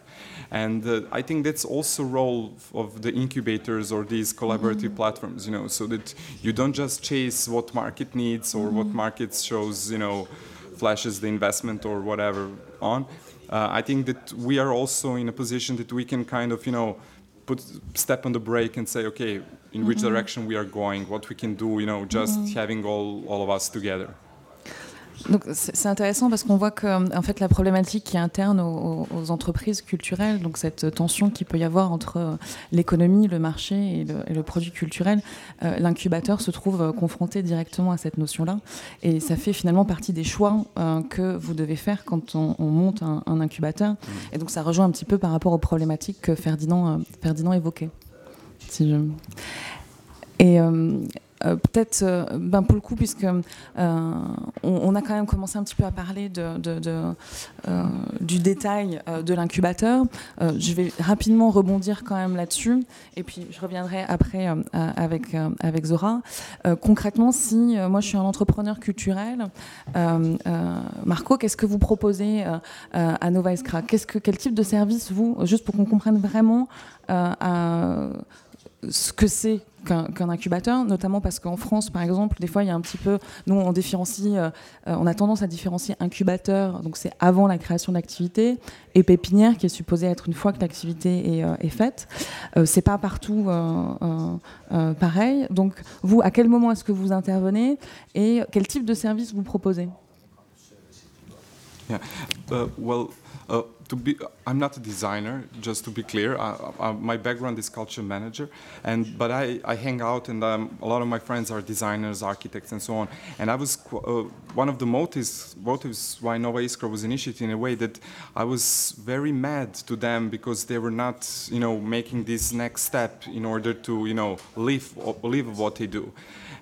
And uh, i think that's also role of the incubators or these collaborative platforms you know so that you don't just chase what market needs or what market shows you know flashes the investment or whatever on. Uh, i think that we are also in a position that we can kind of you know put step on the brake and say, okay, in which direction we are going, what we can do, you know, just having all, all of us together. Donc c'est intéressant parce qu'on voit que en fait la problématique qui est interne aux, entreprises culturelles, donc cette tension qu'il peut y avoir entre euh, l'économie, le marché et le, produit culturel, euh, l'incubateur se trouve euh, confronté directement à cette notion-là et ça fait finalement partie des choix que vous devez faire quand on, on monte un, incubateur et donc ça rejoint un petit peu par rapport aux problématiques que Ferdinand, Ferdinand évoquait. Si je... Et euh, peut-être, euh, ben pour le coup, puisque euh, on, a quand même commencé un petit peu à parler du détail de l'incubateur, je vais rapidement rebondir quand même là-dessus, et puis je reviendrai après avec, avec Zora. concrètement, si moi je suis un entrepreneur culturel, Marco, qu'est-ce que vous proposez à Nova qu'est-ce que, Quel type de service vous, juste pour qu'on comprenne vraiment ce que c'est qu'un qu incubateur, notamment parce qu'en France, par exemple, des fois, il y a un petit peu, nous, on différencie, euh, on a tendance à différencier incubateur, donc c'est avant la création d'activité, et pépinière, qui est supposée être une fois que l'activité est, euh, faite. Euh, c'est pas partout euh, euh, pareil. Donc, vous, à quel moment est-ce que vous intervenez et quel type de service vous proposez? Uh, uh, to be, I'm not a designer, just to be clear. I, I, my background is culture manager, and but I, I hang out, and um, a lot of my friends are designers, architects, and so on. And I was uh, one of the motives, motives why Nova Iskra was initiated in a way that I was very mad to them because they were not, you know, making this next step in order to, you know, live live what they do.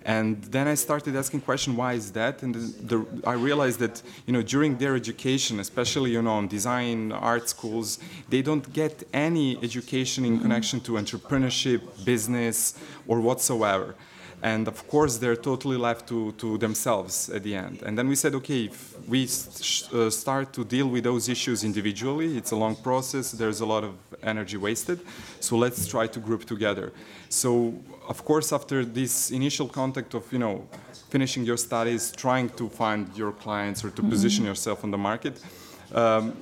And then I started asking question, why is that? And the, the, I realized that you know during their education, especially you know on design art schools, they don't get any education in connection to entrepreneurship, business, or whatsoever. And of course, they're totally left to, to themselves at the end. And then we said, okay, if we uh, start to deal with those issues individually, it's a long process, there's a lot of energy wasted, so let's try to group together. So, of course, after this initial contact of, you know, finishing your studies, trying to find your clients or to mm-hmm. position yourself on the market, um,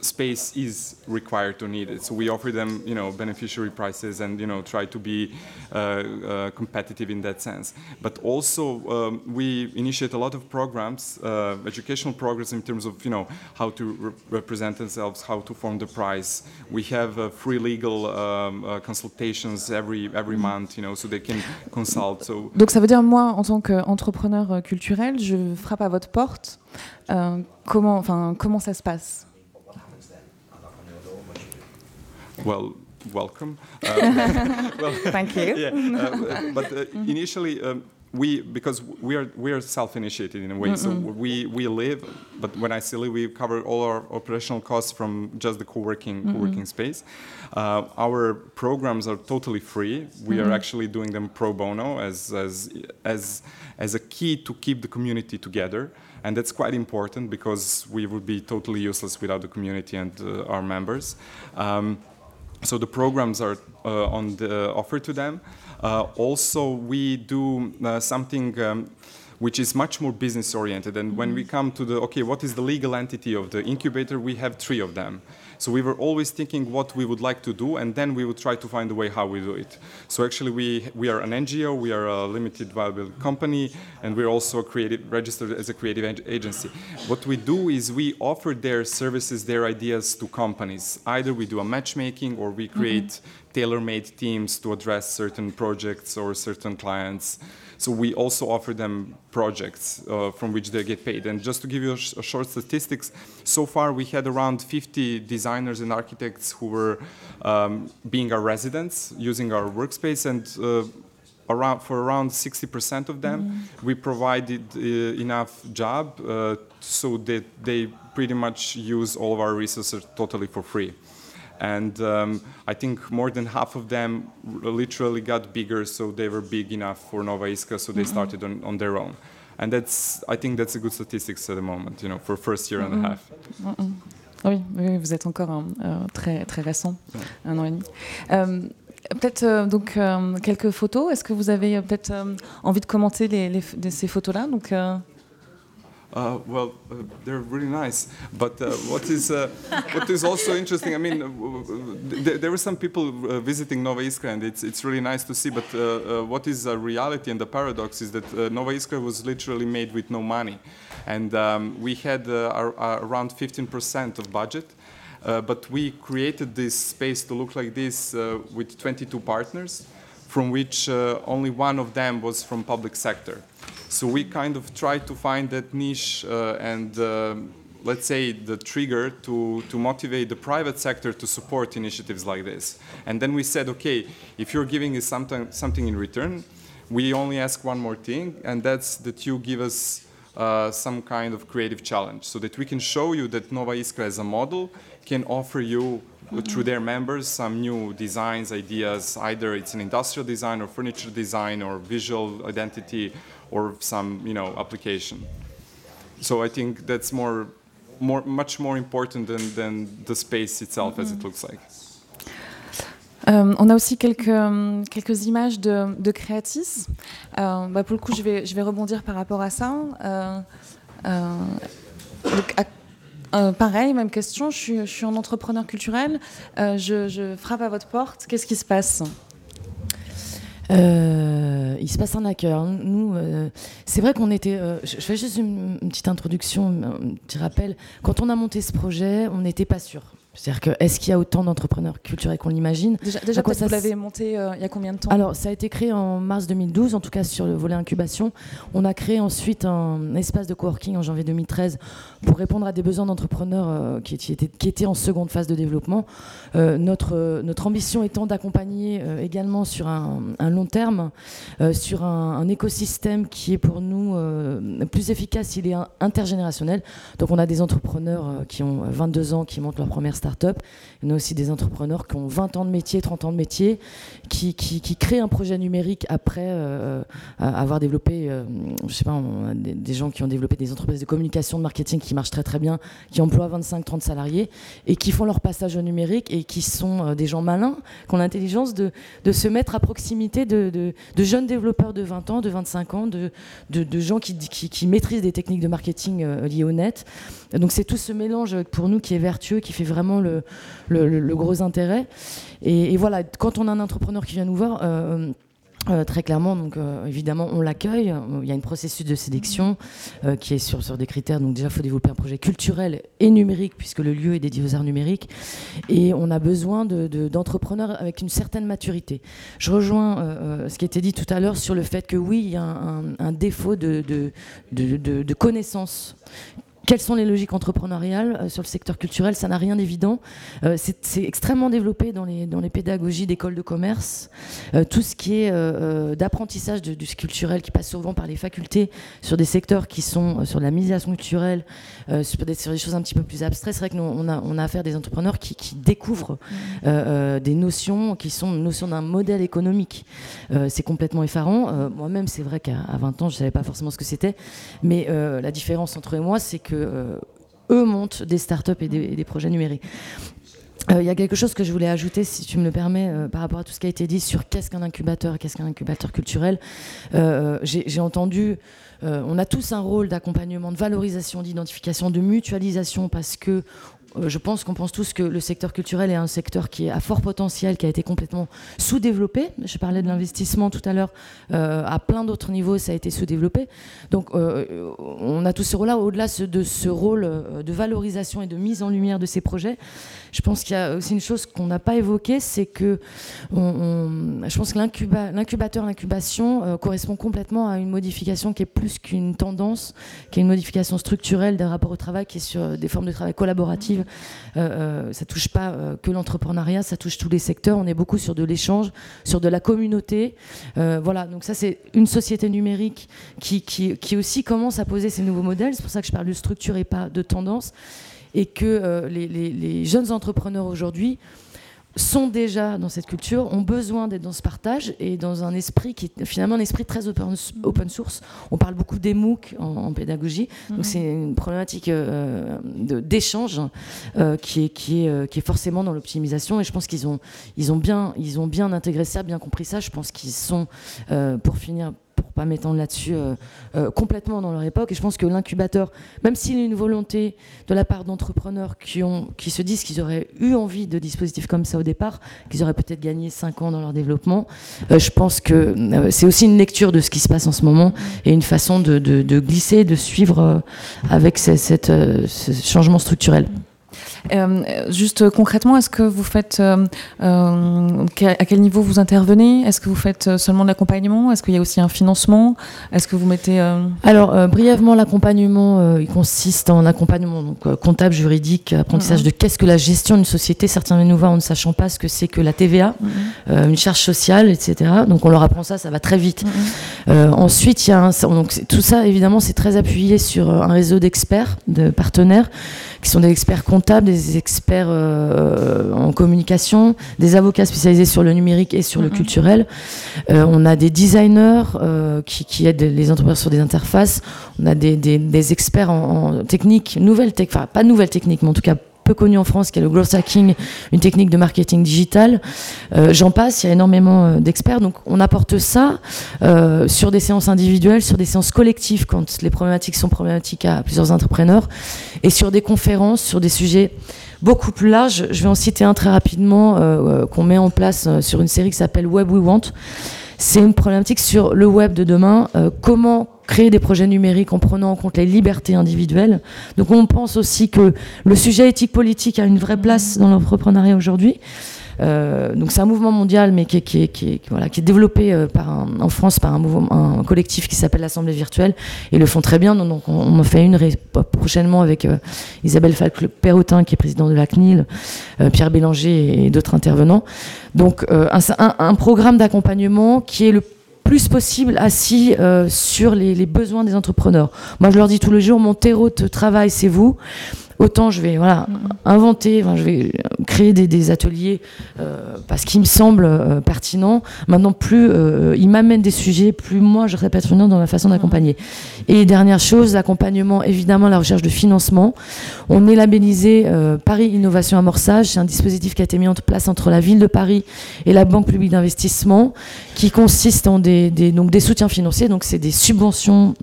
space is required to need it. So we offer them, you know, beneficiary prices and you know try to be uh, uh, competitive in that sense. But also um, we initiate a lot of programs, uh, educational programs in terms of you know how to re represent themselves, how to form the price. We have uh, free legal um, uh, consultations every every mm. month, you know, so they can consult. So Donc ça veut dire moi en tant qu'entrepreneur euh, culturel, je frappe à votre porte. Euh, comment, enfin, comment ça se passe well, welcome. Uh, well, Thank you. Yeah, uh, but uh, initially, um, we because we are we are self-initiated in a way. Mm -mm. So we we live, but when I say live, we cover all our operational costs from just the co-working mm co-working space. Uh, our programs are totally free. We are actually doing them pro bono as as as as a key to keep the community together and that's quite important because we would be totally useless without the community and uh, our members. Um, so the programs are uh, on the offer to them. Uh, also, we do uh, something um, which is much more business oriented. And when we come to the okay, what is the legal entity of the incubator? We have three of them. So we were always thinking what we would like to do, and then we would try to find a way how we do it. So actually, we we are an NGO, we are a limited viable company, and we're also creative, registered as a creative agency. What we do is we offer their services, their ideas to companies. Either we do a matchmaking, or we create mm-hmm. tailor-made teams to address certain projects or certain clients. So we also offer them projects uh, from which they get paid. And just to give you a, sh a, short statistics, so far we had around 50 designers and architects who were um, being our residents using our workspace and uh, around for around 60% of them mm. we provided uh, enough job uh, so that they pretty much use all of our resources totally for free and um, I think more than half of them literally got bigger, so they were big enough for Nova Iskra, so they mm-hmm. started on, on their own. And that's, I think that's a good statistics at the moment, you know, for first year and a half. Oui, oui, vous êtes encore hein, euh, très, très récent, ouais. un an et demi. Euh, peut-être euh, donc euh, quelques photos. Est-ce que vous avez euh, peut-être envie de commenter les, les, ces photos-là donc, Uh, well, uh, they're really nice. But uh, what is uh, what is also interesting? I mean, there, there were some people uh, visiting Nova Iskra, and it's it's really nice to see. But uh, what is a reality and the paradox is that Nova Iskra was literally made with no money, and um, we had our, our around 15% of budget. but we created this space to look like this with 22 partners, from which only one of them was from public sector. So we kind of try to find that niche uh, and uh, let's say the trigger to, to motivate the private sector to support initiatives like this. And then we said, okay, if you're giving us something, something in return, we only ask one more thing, and that's that you give us uh, some kind of creative challenge so that we can show you that Nova Iskra as a model can offer you mm -hmm. through their members some new designs, ideas, either it's an industrial design or furniture design or visual identity or some you know application. So I think that's more, more much more important than, than the space itself mm -hmm. as it mm-hmm. looks like. Euh, on a aussi quelques, euh, quelques images de, de Creatis. Euh, bah pour le coup, je vais, je vais rebondir par rapport à ça. Euh, euh donc à, euh, pareil, même question. Je suis, je suis un entrepreneur culturel. Je, je, frappe à votre porte. Qu'est-ce qui se passe? Euh, il se passe un accueil. Nous, euh, c'est vrai qu'on était. Euh, je fais juste une, une, petite introduction, un petit rappel. Quand on a monté ce projet, on n'était pas sûr. C'est-à-dire que est-ce qu'il y a autant d'entrepreneurs culturels qu'on l'imagine? Déjà, déjà quoi ça vous l'avez monté euh, il y a combien de temps? Alors, ça a été créé en mars 2012, en tout cas sur le volet incubation. On a créé ensuite un espace de coworking en janvier 2013 pour répondre à des besoins d'entrepreneurs euh, qui, qui, étaient, qui, étaient, en seconde phase de développement. Euh, notre, notre ambition étant d'accompagner également sur un, un long terme, sur un, un, écosystème qui est pour nous plus efficace, il est intergénérationnel. Donc, on a des entrepreneurs qui ont 22 ans, qui montent leur première start start-up. Il y a aussi des entrepreneurs qui ont 20 ans de métier, 30 ans de métier, qui, qui, créent un projet numérique après euh, avoir développé, euh, je sais pas, des, gens qui ont développé des entreprises de communication, de marketing qui marchent très très bien, qui emploient 25-30 salariés et qui font leur passage au numérique et qui sont euh, des gens malins, qui ont l'intelligence de, de, se mettre à proximité de, de, jeunes développeurs de 20 ans, de 25 ans, de, de gens qui, qui, maîtrisent des techniques de marketing euh, liées au net. Donc c'est tout ce mélange pour nous qui est vertueux, qui fait vraiment le, gros intérêt. Et, voilà, quand on a un entrepreneur qui vient nous voir, euh, euh, très clairement, donc euh, évidemment, on l'accueille. Il y a un processus de sélection qui est sur, des critères. Donc déjà, il faut développer un projet culturel et numérique puisque le lieu est dédié aux arts numériques. Et on a besoin d'entrepreneurs de, de, avec une certaine maturité. Je rejoins ce qui été dit tout à l'heure sur le fait que oui, il y a un, défaut de, de, de connaissances quelles sont les logiques entrepreneuriales euh, sur le secteur culturel? Ça n'a rien d'évident. Euh, c'est extrêmement développé dans les, dans les pédagogies d'écoles de commerce. Euh, tout ce qui est d'apprentissage du culturel qui passe souvent par les facultés sur des secteurs qui sont sur la médiation culturelle, sur des, sur, des, choses un petit peu plus abstraites. C'est vrai que nous, on a, on a affaire à des entrepreneurs qui, qui découvrent mmh. des notions qui sont notions d'un modèle économique. c'est complètement effarant. Moi-même, c'est vrai qu'à 20 ans, je ne savais pas forcément ce que c'était. Mais la différence entre eux et moi, c'est que euh, eux montent des startups et des, et des projets numériques. Il euh, y a quelque chose que je voulais ajouter, si tu me le permets, euh, par rapport à tout ce qui a été dit sur qu'est-ce qu'un incubateur, qu'est-ce qu'un incubateur culturel. J'ai entendu, on a tous un rôle d'accompagnement, de valorisation, d'identification, de mutualisation, parce que je pense qu'on pense tous que le secteur culturel est un secteur qui est à fort potentiel, qui a été complètement sous-développé. Je parlais de l'investissement tout à l'heure. Euh, à plein d'autres niveaux, ça a été sous-développé. Donc, euh, on a tout ce rôle-là. Au-delà de ce rôle euh, de valorisation et de mise en lumière de ces projets, je pense qu'il y a aussi une chose qu'on n'a pas évoquée, c'est que je pense que l'incubateur, l'incubation euh, correspond complètement à une modification qui est plus qu'une tendance, qui est une modification structurelle d'un rapport au travail, qui est sur des formes de travail collaboratives euh, euh, ça touche pas euh, que l'entrepreneuriat, ça touche tous les secteurs. On est beaucoup sur de l'échange, sur de la communauté. Voilà, donc ça c'est une société numérique qui, aussi commence à poser ces nouveaux modèles. C'est pour ça que je parle de structure et pas de tendance. Et que les jeunes entrepreneurs aujourd'hui sont déjà dans cette culture, ont besoin d'être dans ce partage et dans un esprit qui est finalement un esprit très open, open source. On parle beaucoup des MOOC en, en pédagogie, donc c'est une problématique euh, d'échange euh, qui, est, qui, est, euh, qui est forcément dans l'optimisation et je pense qu'ils ont, ils ont, bien, ils ont bien intégré ça, bien compris ça. Je pense qu'ils sont, euh, pour finir, pas m'étendre là-dessus euh, euh, complètement dans leur époque. Et je pense que l'incubateur, même s'il y a une volonté de la part d'entrepreneurs qui, ont, qui se disent qu'ils auraient eu envie de dispositifs comme ça au départ, qu'ils auraient peut-être gagné 5 ans dans leur développement, euh, je pense que c'est aussi une lecture de ce qui se passe en ce moment et une façon de, glisser, de suivre avec ce changement structurel. Euh, juste concrètement, est-ce que vous faites, euh, euh, à quel niveau vous intervenez? Est-ce que vous faites seulement de l'accompagnement? Est-ce qu'il y a aussi un financement? Est-ce que vous mettez Alors brièvement, l'accompagnement, il consiste en accompagnement donc comptable, juridique, apprentissage mhm. de qu'est-ce que la gestion d'une société. Certains nous voir en ne sachant pas ce que c'est que la TVA, mhm. une charge sociale, etc. Donc on leur apprend ça, ça va très vite. Mhm. ensuite, il y a un, donc tout ça évidemment c'est très appuyé sur un réseau d'experts, de partenaires qui sont des experts comptables, des experts euh, en communication, des avocats spécialisés sur le numérique et sur le culturel. Euh, on a des designers euh, qui, qui, aident les entrepreneurs sur des interfaces. On a des, des, des experts en, en technique, nouvelles techniques, enfin pas nouvelles techniques, mais en tout cas peu connu en France, qui est le growth hacking, une technique de marketing digital. Euh, j'en passe, il y a énormément euh, d'experts. Donc on apporte ça euh, sur des séances individuelles, sur des séances collectives quand les problématiques sont problématiques à plusieurs entrepreneurs, et sur des conférences, sur des sujets beaucoup plus larges. Je vais en citer un très rapidement qu'on met en place sur une série qui s'appelle Web We Want. C'est une problématique sur le web de demain. comment créer des projets numériques en prenant en compte les libertés individuelles. Donc on pense aussi que le sujet éthique politique a une vraie place dans l'entrepreneuriat aujourd'hui. Euh, donc c'est un mouvement mondial, mais qui est, développé euh, en France par un, collectif qui s'appelle l'Assemblée virtuelle. Ils le font très bien. Donc on, en fait une prochainement avec euh, Isabelle Falc-Perrotin, qui est présidente de la CNIL, Pierre Bélanger et, d'autres intervenants. Donc un, un programme d'accompagnement qui est le plus possible assis euh, sur les, besoins des entrepreneurs. Moi, je leur dis tous les jours, mon terreau de travail, c'est vous autant je vais voilà, inventer, je vais créer des, ateliers euh, parce qu'il me semble euh, pertinent. Maintenant, plus euh, il m'amène des sujets, plus moi je serai pertinent dans ma façon d'accompagner. Et dernière chose, l'accompagnement, évidemment, la recherche de financement. On est labellisé Paris Innovation Amorçage. C'est un dispositif qui a été mis en place entre la ville de Paris et la Banque publique d'investissement qui consiste en des, donc des soutiens financiers. Donc, c'est des subventions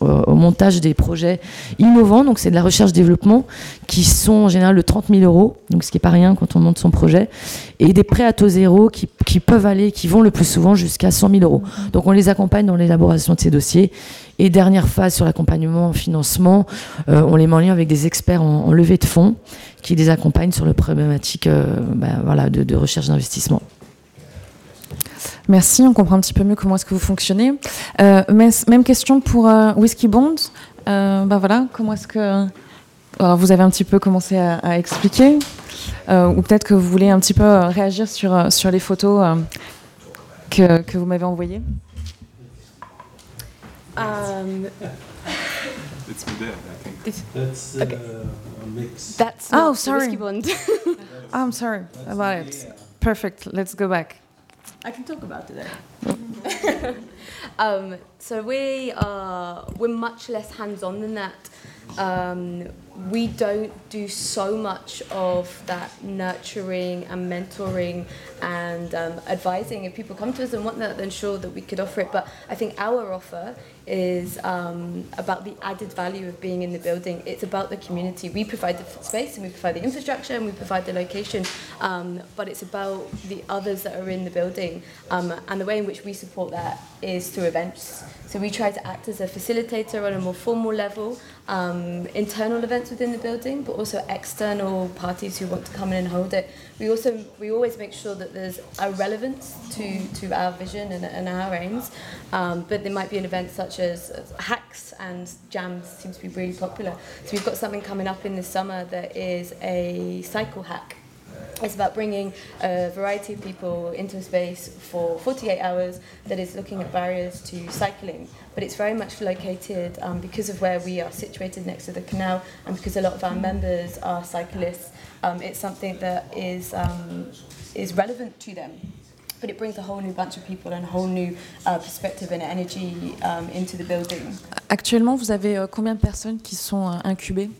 au montage des projets innovants. Donc, c'est de la recherche développement qui sont en général de 30 000 euros, donc ce qui n'est pas rien quand on monte son projet, et des prêts à taux zéro qui, peuvent aller, qui vont le plus souvent jusqu'à 100 000 euros. Donc on les accompagne dans l'élaboration de ces dossiers. Et dernière phase sur l'accompagnement en financement, euh, on les met en lien avec des experts en, levée de fonds qui les accompagnent sur le problématique euh, ben, voilà, de, recherche d'investissement. Merci, on comprend un petit peu mieux comment est-ce que vous fonctionnez. Euh, même question pour Whiskey Bond. Ben voilà, comment est-ce que alors, vous avez un petit peu commencé à, expliquer, euh, ou peut-être que vous voulez un petit peu euh, réagir sur, euh, sur les photos que, que vous m'avez envoyées. Um, it's there, I think. It's, That's okay. a mix. That's oh, sorry. Bond. I'm sorry about it. Perfect. Let's go back. I can talk about it then. um, so we are we're much less hands-on than that. Um, we don't do so much of that nurturing and mentoring and um, advising. If people come to us and want that, then sure that we could offer it. But I think our offer is um, about the added value of being in the building. It's about the community. We provide the space and we provide the infrastructure and we provide the location, um, but it's about the others that are in the building. Um, and the way in which we support that is through events. So we try to act as a facilitator on a more formal level, um, internal events within the building, but also external parties who want to come in and hold it. We also we always make sure that there's a relevance to, to our vision and, and our aims. Um, but there might be an event such as, as hacks and jams seems to be really popular. So we've got something coming up in the summer that is a cycle hack it's about bringing a variety of people into a space for 48 hours that is looking at barriers to cycling. But it's very much located um, because of where we are situated next to the canal and because a lot of our members are cyclists. Um, it's something that is, um, is relevant to them. But it brings a whole new bunch of people and a whole new uh, perspective and energy um, into the building. Actuellement, vous avez euh, combien de personnes qui sont euh, incubées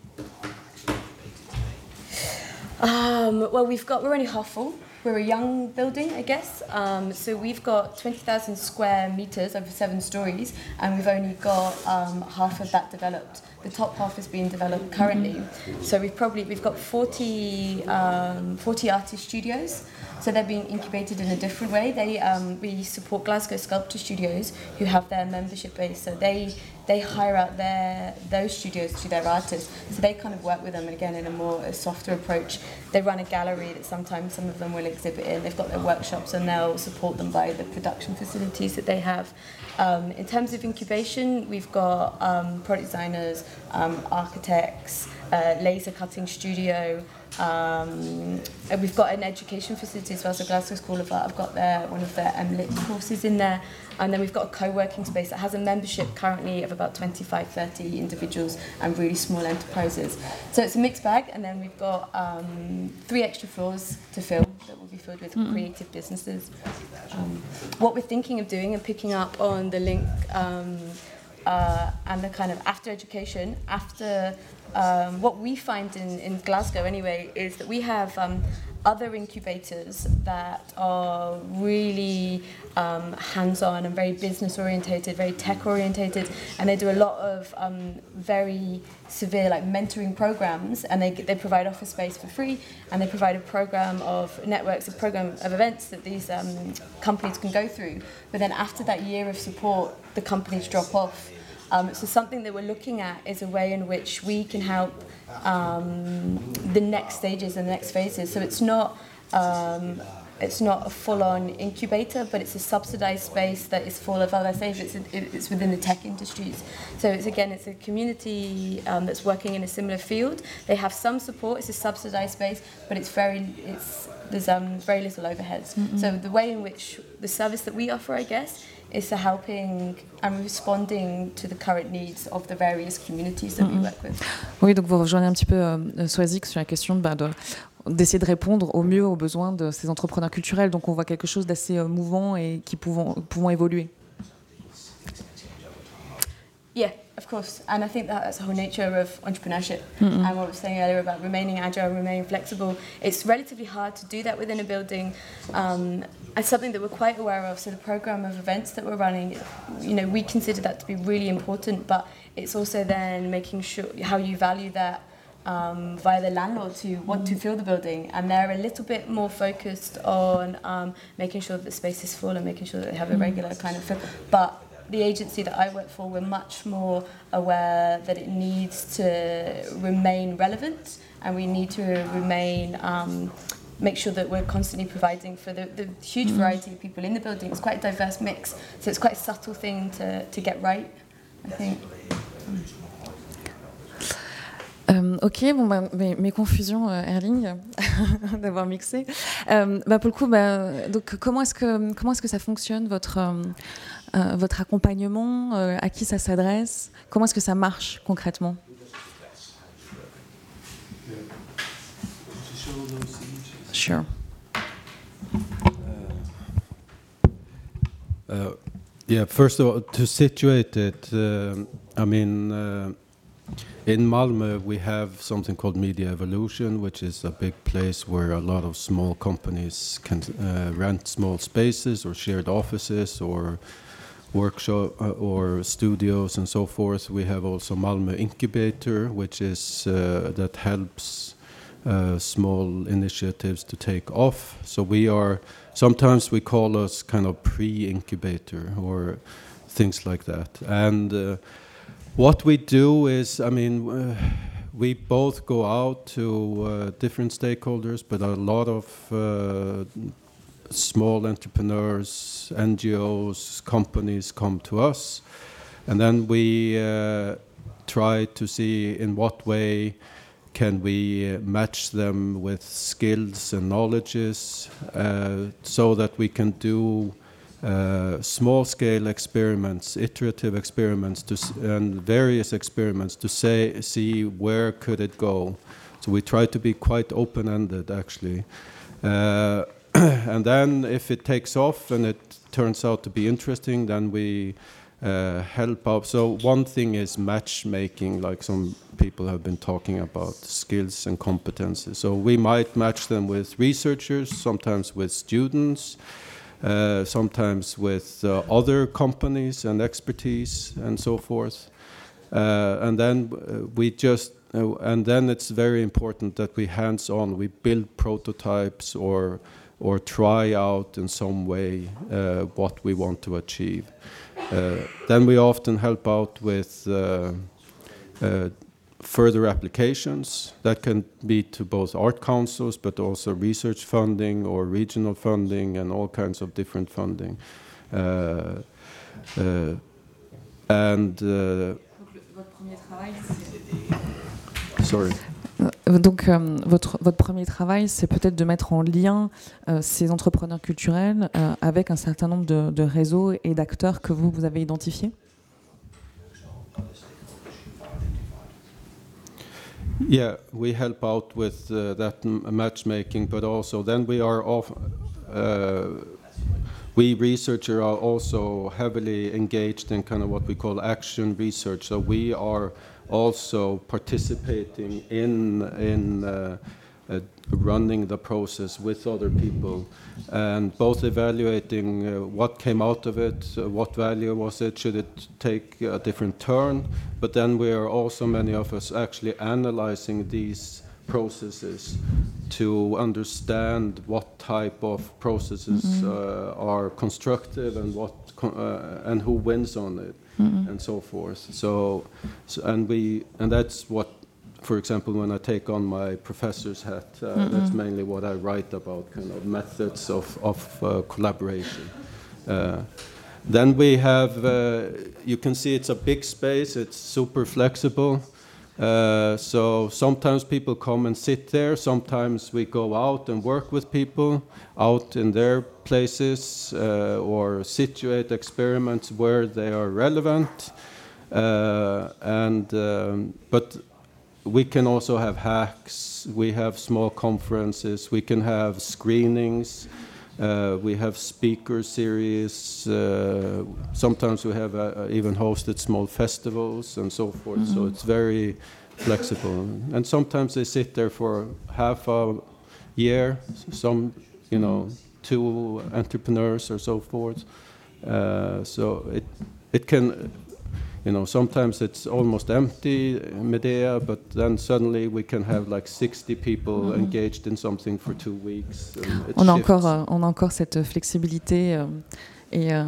Um, well, we've got we're only half full. we're a young building, I guess. Um, so we've got 20,000 square meters over seven stories, and we've only got um, half of that developed. The top half is being developed currently. So we've probably we've got 40, um, 40 artist studios. So they're being incubated in a different way. They um, we support Glasgow Sculpture Studios who have their membership base. So they they hire out their those studios to their artists. So they kind of work with them again in a more a softer approach. They run a gallery that sometimes some of them will exhibit in. They've got their workshops and they'll support them by the production facilities that they have. Um, in terms of incubation, we've got um, product designers, um, architects, uh, laser cutting studio. Um, we've got an education facility as well, so Glasgow School of Art. I've got their one of their MLIT courses in there, and then we've got a co-working space that has a membership currently of about 25, 30 individuals and really small enterprises. So it's a mixed bag, and then we've got um, three extra floors to fill that will be filled with mm-hmm. creative businesses. Um, what we're thinking of doing and picking up on the link um, uh, and the kind of after education, after um, what we find in, in Glasgow anyway, is that we have um, other incubators that are really um, hands-on and very business orientated, very tech orientated, and they do a lot of um, very severe like mentoring programs, and they they provide office space for free, and they provide a program of networks, a program of events that these um, companies can go through. But then after that year of support, the companies drop off um, so something that we're looking at is a way in which we can help um, the next stages and the next phases. So it's not um, it's not a full-on incubator, but it's a subsidized space that is full of, as I say, it's, it's within the tech industries. So it's again, it's a community um, that's working in a similar field. They have some support. It's a subsidized space, but it's very, it's there's um, very little overheads. Mm-hmm. So the way in which the service that we offer, I guess, is to helping and responding to the current needs of the various communities that mm -hmm. we work with. Oui, donc vous rejoignez un petit peu euh, Swazik sur la question bah, de d'essayer de répondre au mieux aux besoins de ces entrepreneurs culturels. Donc on voit quelque chose d'assez euh, mouvant et qui pouvant, pouvant évoluer. Yeah, of course. And I think that's the whole nature of entrepreneurship. Mm-hmm. And what I was saying earlier about remaining agile, remaining flexible. It's relatively hard to do that within a building. Um, it's something that we're quite aware of. So the program of events that we're running, you know, we consider that to be really important. But it's also then making sure how you value that. Um, via the landlords who want to fill the building, and they're a little bit more focused on um, making sure that the space is full and making sure that they have a regular kind of fill. But the agency that I work for, we're much more aware that it needs to remain relevant and we need to remain, um, make sure that we're constantly providing for the, the huge mm. variety of people in the building. It's quite a diverse mix, so it's quite a subtle thing to, to get right, I think. Euh, ok, bon, bah, mes, mes, confusions, euh, Erling, d'avoir mixé. Euh, bah, pour le coup, bah, donc, comment est-ce que, comment est que ça fonctionne, votre, euh, euh, votre accompagnement À qui ça s'adresse? Comment est-ce que ça marche concrètement? Sure. Uh, yeah, first of all, to situate it, uh, I mean, uh, in Malmö we have something called Media Evolution, which is a big place where a lot of small companies can uh, rent small spaces or shared offices or workshop uh, or studios and so forth. We have also Malmö Incubator, which is uh, that helps uh, small initiatives to take off. So we are sometimes we call us kind of pre-incubator or things like that. And uh, what we do is, I mean. Uh, we both go out to uh, different stakeholders, but a lot of small entrepreneurs, NGOs, companies come to us, and then we uh, try to see in what way can we uh, match them with skills and knowledges uh, so that we can do uh, small scale experiments, iterative experiments, and various experiments to say, see where could it go. So we try to be quite open ended actually. Uh, and then if it takes off and it turns out to be interesting, then we uh, help out. So one thing is matchmaking, like some people have been talking about skills and competences. So we might match them with researchers, sometimes with students, uh, sometimes with uh, other companies and expertise and so forth. Uh, and then uh, we just uh, and then it's very important that we hands-on we build prototypes or or try out in some way what we want to achieve. Uh, then we often help out with uh, uh, further applications that can be to both art councils but also research funding or regional funding and all kinds of different funding. Uh, uh, and uh, sorry. Euh, Donc, euh, votre, votre premier travail, c'est peut-être de mettre en lien euh, ces entrepreneurs culturels euh, avec un certain nombre de, de réseaux et d'acteurs que vous, vous avez identifiés? Yeah, we help out with uh, that matchmaking, but also then we are off. Uh, we researchers are also heavily engaged in kind of what we call action research. So we are also participating in in uh, uh, running the process with other people, and both evaluating uh, what came out of it, uh, what value was it, should it take a different turn, but then we are also many of us actually analyzing these processes to understand what type of processes uh, are constructive and what uh, and who wins on it and so forth. So, so and we and that's what, for example, when I take on my professor's hat, uh, that's mainly what I write about, kind of methods of of uh, collaboration. Uh, then we have, uh, you can see it's a big space, it's super flexible. Uh, so sometimes people come and sit there, sometimes we go out and work with people out in their places uh, or situate experiments where they are relevant. Uh, and, um, but we can also have hacks, we have small conferences, we can have screenings. Uh, we have speaker series. Uh, sometimes we have uh, even hosted small festivals and so forth. So it's very flexible. And sometimes they sit there for half a year. Some, you know, two entrepreneurs or so forth. Uh, so it it can. You know, sometimes it's almost empty, Medea, but then suddenly we can have like 60 people engaged in something for two weeks. and it on a, shifts. encore, euh, on a encore cette flexibilité euh, et, euh,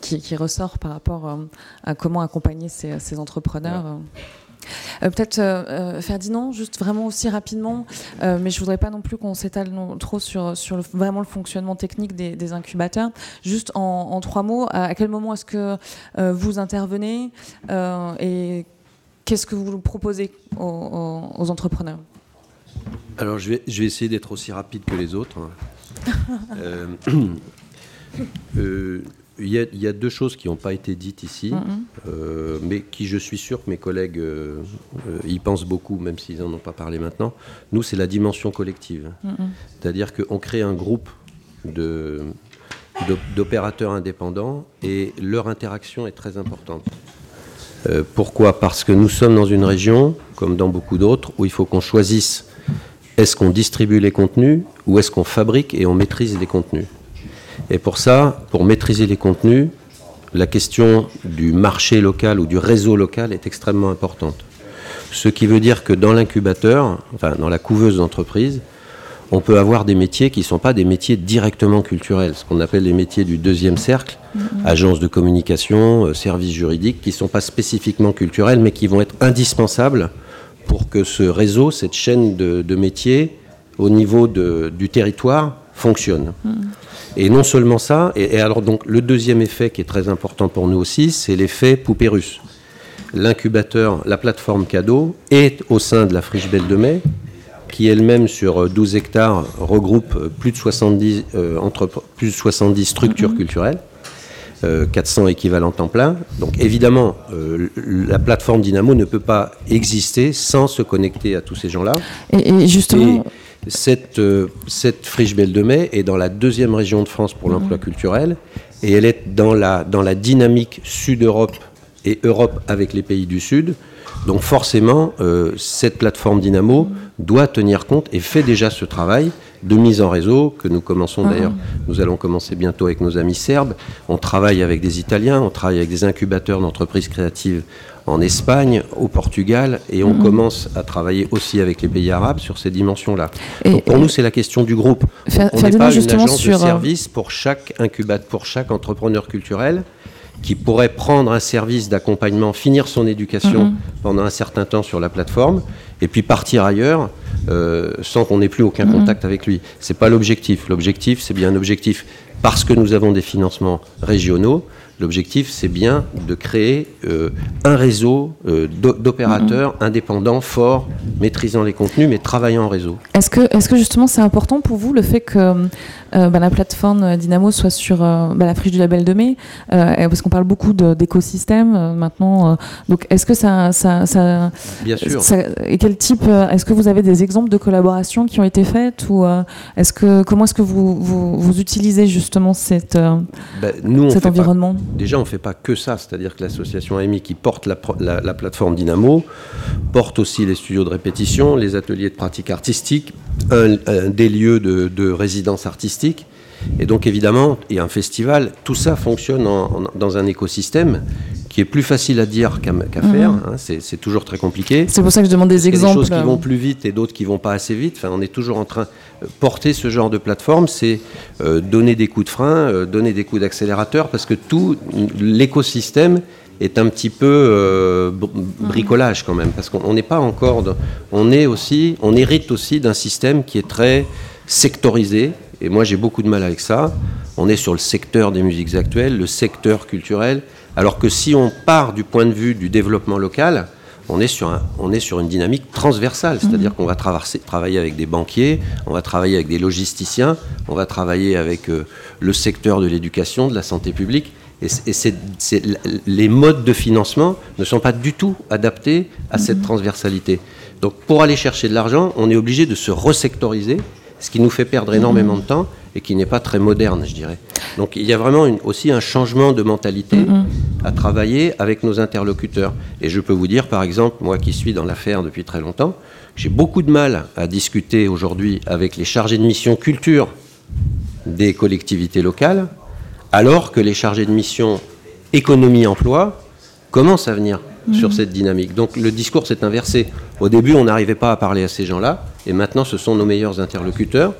qui, qui ressort par rapport à comment accompagner ces, ces entrepreneurs. Euh, Peut-être euh, euh, Ferdinand, juste vraiment aussi rapidement, euh, mais je voudrais pas non plus qu'on s'étale trop sur, sur le, vraiment le fonctionnement technique des, des incubateurs. Juste en, en trois mots, à, quel moment est-ce que vous intervenez et qu'est-ce que vous proposez aux, aux- aux entrepreneurs? Alors je vais, je vais essayer d'être aussi rapide que les autres. Il y, a- il y a deux choses qui n'ont pas été dites ici, euh, mais qui je suis sûr que mes collègues euh, y pensent beaucoup, même s'ils n'en ont pas parlé maintenant. Nous, c'est la dimension collective. C'est-à-dire qu'on crée un groupe d'opérateurs indépendants et leur interaction est très importante. Euh, pourquoi? Parce que nous sommes dans une région, comme dans beaucoup d'autres, où il faut qu'on choisisse est-ce qu'on distribue les contenus ou est-ce qu'on fabrique et on maîtrise les contenus. Et pour ça, pour maîtriser les contenus, la question du marché local ou du réseau local est extrêmement importante. Ce qui veut dire que dans l'incubateur, enfin dans la couveuse d'entreprise, on peut avoir des métiers qui ne sont pas des métiers directement culturels, ce qu'on appelle les métiers du deuxième cercle, agences de communication, euh, services juridiques, qui ne sont pas spécifiquement culturels, mais qui vont être indispensables pour que ce réseau, cette chaîne de, de métiers, au niveau de- du territoire, fonctionne. Et non seulement ça, et, et alors donc le deuxième effet qui est très important pour nous aussi, c'est l'effet poupée russe. L'incubateur, la plateforme cadeau, est au sein de la Friche Belle de Mai, qui elle-même sur euh, 12 hectares regroupe euh, plus de 70, euh, entrep- plus de 70 structures culturelles, euh, 400 équivalents temps plein. Donc évidemment, euh, la plateforme Dynamo ne peut pas exister sans se connecter à tous ces gens-là. et, et justement, cette, euh, cette friche Belle de Mai est dans la deuxième région de France pour l'emploi culturel et elle est dans la, dans la dynamique Sud-Europe et Europe avec les pays du Sud. Donc forcément, euh, cette plateforme Dynamo doit tenir compte et fait déjà ce travail de mise en réseau que nous commençons d'ailleurs. Nous allons commencer bientôt avec nos amis serbes. On travaille avec des Italiens, on travaille avec des incubateurs d'entreprises créatives en Espagne, au Portugal, et on Mhm. commence à travailler aussi avec les pays arabes sur ces dimensions-là. Donc pour nous, c'est la question du groupe. Fa- On n'est pas une agence sur, de euh, service pour chaque incubateur, pour chaque entrepreneur culturel qui pourrait prendre un service d'accompagnement, finir son éducation Mhm. pendant un certain temps sur la plateforme, et puis partir ailleurs euh, sans qu'on ait plus aucun Mhm. contact avec lui. C'est pas l'objectif. L'objectif, c'est bien un objectif parce que nous avons des financements régionaux. L'objectif, c'est bien de créer euh, un réseau euh, d'o- d'opérateurs Mhm. indépendants, forts, maîtrisant les contenus, mais travaillant en réseau. Est-ce que, est que justement c'est important pour vous le fait que euh, bah, la plateforme euh, Dynamo soit sur euh, bah, la friche du label de mai Parce qu'on parle beaucoup d'écosystème maintenant. donc est-ce que ça, ça, ça, Bien sûr. ça- et quel type Est-ce que vous avez des exemples de collaborations qui ont été faites ou est-ce que comment est-ce que vous, vous, vous utilisez justement cette, nous, on cet pas- environnement? Déjà, on ne fait pas que ça, c'est-à-dire que l'association AMI qui porte la, pro- la- la plateforme Dynamo porte aussi les studios de répétition, les ateliers de pratique artistique, un- un- des lieux de, de résidence artistique. Et donc, évidemment, et un festival, tout ça fonctionne en- en- dans un écosystème qui est plus facile à dire qu'à Mhm. faire. hein. C'est toujours très compliqué. C'est pour ça que je demande des Parce qu'il y a exemples. Des choses qui vont plus vite et d'autres qui vont pas assez vite. Enfin, on est toujours en train de porter ce genre de plateforme, c'est euh, donner des coups de frein, euh, donner des coups d'accélérateur, parce que tout l'écosystème est un petit peu euh, br- bricolage quand même, parce qu'on on n'est pas encore, on est aussi, on hérite aussi d'un système qui est très sectorisé. Et moi, j'ai beaucoup de mal avec ça. On est sur le secteur des musiques actuelles, le secteur culturel, alors que si on part du point de vue du développement local, on est sur, un- on est sur une dynamique transversale, c'est-à-dire qu'on va traverser- travailler avec des banquiers, on va travailler avec des logisticiens, on va travailler avec euh, le secteur de l'éducation, de la santé publique. Et, c- les modes de financement ne sont pas du tout adaptés à cette transversalité. Donc pour aller chercher de l'argent, on est obligé de se resectoriser, ce qui nous fait perdre énormément de temps et qui n'est pas très moderne, je dirais. Donc il y a vraiment une- aussi un changement de mentalité à travailler avec nos interlocuteurs. Et je peux vous dire, par exemple, moi qui suis dans l'affaire depuis très longtemps, j'ai beaucoup de mal à discuter aujourd'hui avec les chargés de mission culture des collectivités locales, alors que les chargés de mission économie-emploi commencent à venir sur cette dynamique. Donc le discours s'est inversé. Au début, on n'arrivait pas à parler à ces gens-là, et maintenant, ce sont nos meilleurs interlocuteurs,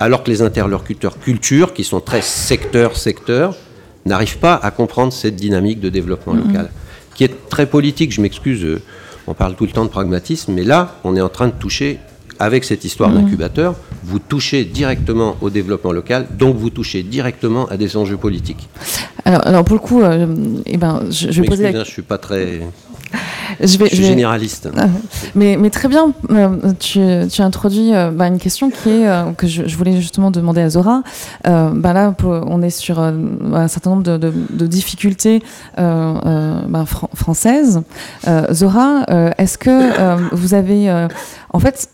alors que les interlocuteurs culture, qui sont très secteur-secteur, n'arrivent pas à comprendre cette dynamique de développement local, qui est très politique. Je m'excuse, euh, on parle tout le temps de pragmatisme, mais là, on est en train de toucher, avec cette histoire d'incubateur, vous touchez directement au développement local, donc vous touchez directement à des enjeux politiques. Alors, alors pour le coup, euh, eh ben, je, vais poser la... hein, je suis pas très... je vais, Je suis vais- généraliste. Ah, Mais, mais très bien, euh, tu, tu as introduit euh, bah, une question qui est, euh, que je, je voulais justement demander à Zora. Bah là, on est sur un certain nombre de, de- de difficultés bah, fran- françaises. Zora, est-ce que vous avez, en fait,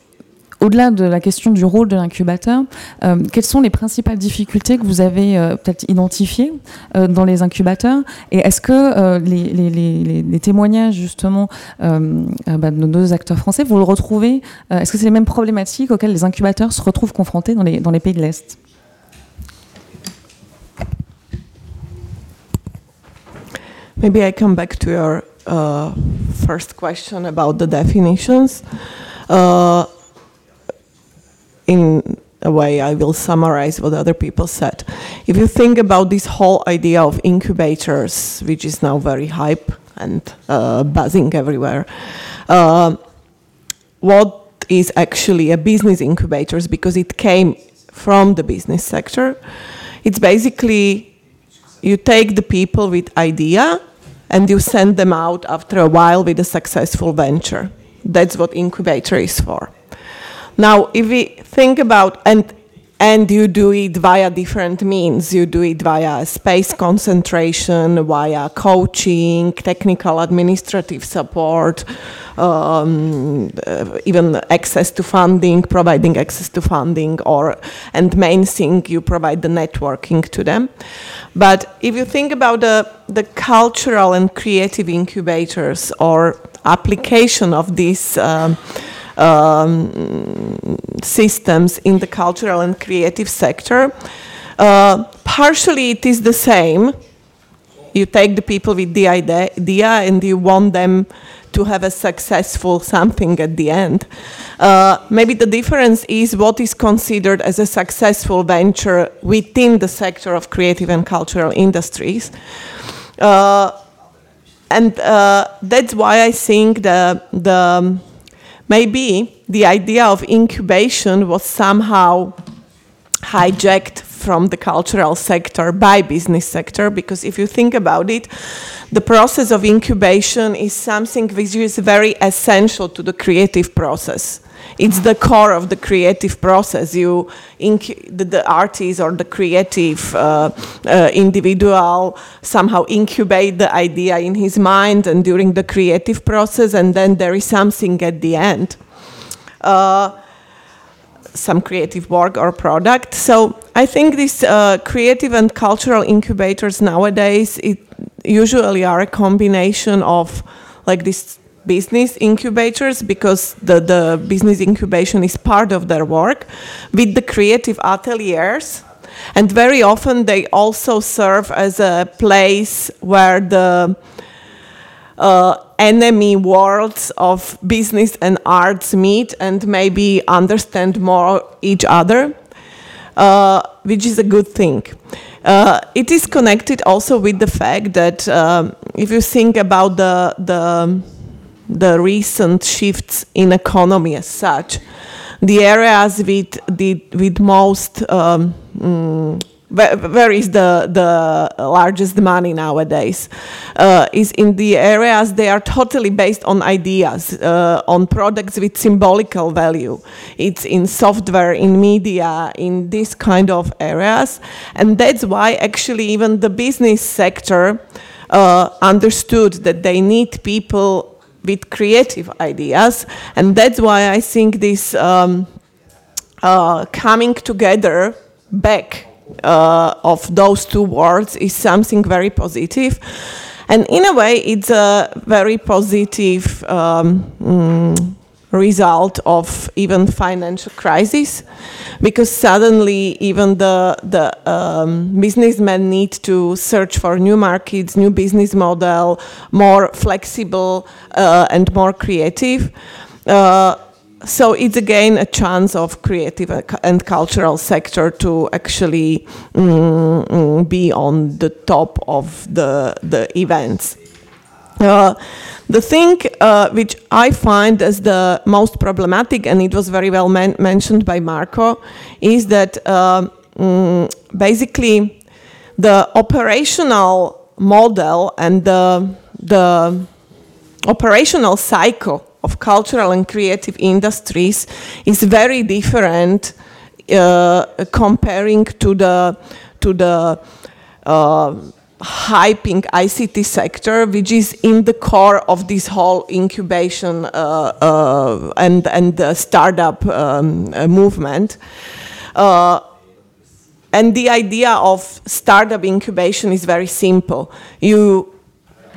au-delà de la question du rôle de l'incubateur, euh, quelles sont les principales difficultés que vous avez euh, peut-être identifiées euh, dans les incubateurs Et est-ce que les, témoignages justement bah, de nos deux acteurs français, vous le retrouvez Est-ce que c'est les mêmes problématiques auxquelles les incubateurs se retrouvent confrontés dans les, dans les pays de l'Est? Maybe I come back to your uh, first question about the definitions. Uh, in a way, I will summarize what other people said. If you think about this whole idea of incubators, which is now very hype and uh, buzzing everywhere, uh, what is actually a business incubators because it came from the business sector. It's basically you take the people with idea and you send them out after a while with a successful venture. That's what incubator is for. Now, if we think about and and you do it via different means. You do it via space concentration, via coaching, technical administrative support, um, uh, even access to funding, providing access to funding, or and main thing you provide the networking to them. But if you think about the the cultural and creative incubators or application of these. Um, um, systems in the cultural and creative sector. Uh, partially, it is the same. You take the people with the idea and you want them to have a successful something at the end. Uh, maybe the difference is what is considered as a successful venture within the sector of creative and cultural industries. Uh, and uh, that's why I think the, the maybe the idea of incubation was somehow hijacked from the cultural sector by business sector because if you think about it the process of incubation is something which is very essential to the creative process. It's the core of the creative process. You the, the artist or the creative uh, uh, individual somehow incubate the idea in his mind and during the creative process and then there is something at the end. Uh, some creative work or product. So I think these uh, creative and cultural incubators nowadays it usually are a combination of like these business incubators because the, the business incubation is part of their work with the creative ateliers and very often they also serve as a place where the uh, enemy worlds of business and arts meet and maybe understand more each other, uh, which is a good thing. Uh, it is connected also with the fact that um, if you think about the, the, the recent shifts in economy as such, the areas with the with most um, mm, where is the, the largest money nowadays? Uh, is in the areas they are totally based on ideas uh, on products with symbolical value. It's in software in media in this kind of areas. And that's why actually even the business sector uh, understood that they need people with creative ideas. And that's why i think this um, uh, coming together back uh, of those two words is something very positive. And in a way, it's a very positive um, mm, result of even financial crisis, because suddenly even the the um, businessmen need to search for new markets, new business model, more flexible uh, and more creative. Uh, so it's again a chance of creative and cultural sector to actually mm, mm, be on the top of the the events. Uh, the thing uh, which I find as the most problematic, and it was very well men mentioned by Marco, is that uh, mm, basically the operational model and the, the operational cycle of cultural and creative industries is very different uh, comparing to the to the uh, hyping ICT sector, which is in the core of this whole incubation uh, uh and and startup um, movement. Uh, and the idea of startup incubation is very simple. You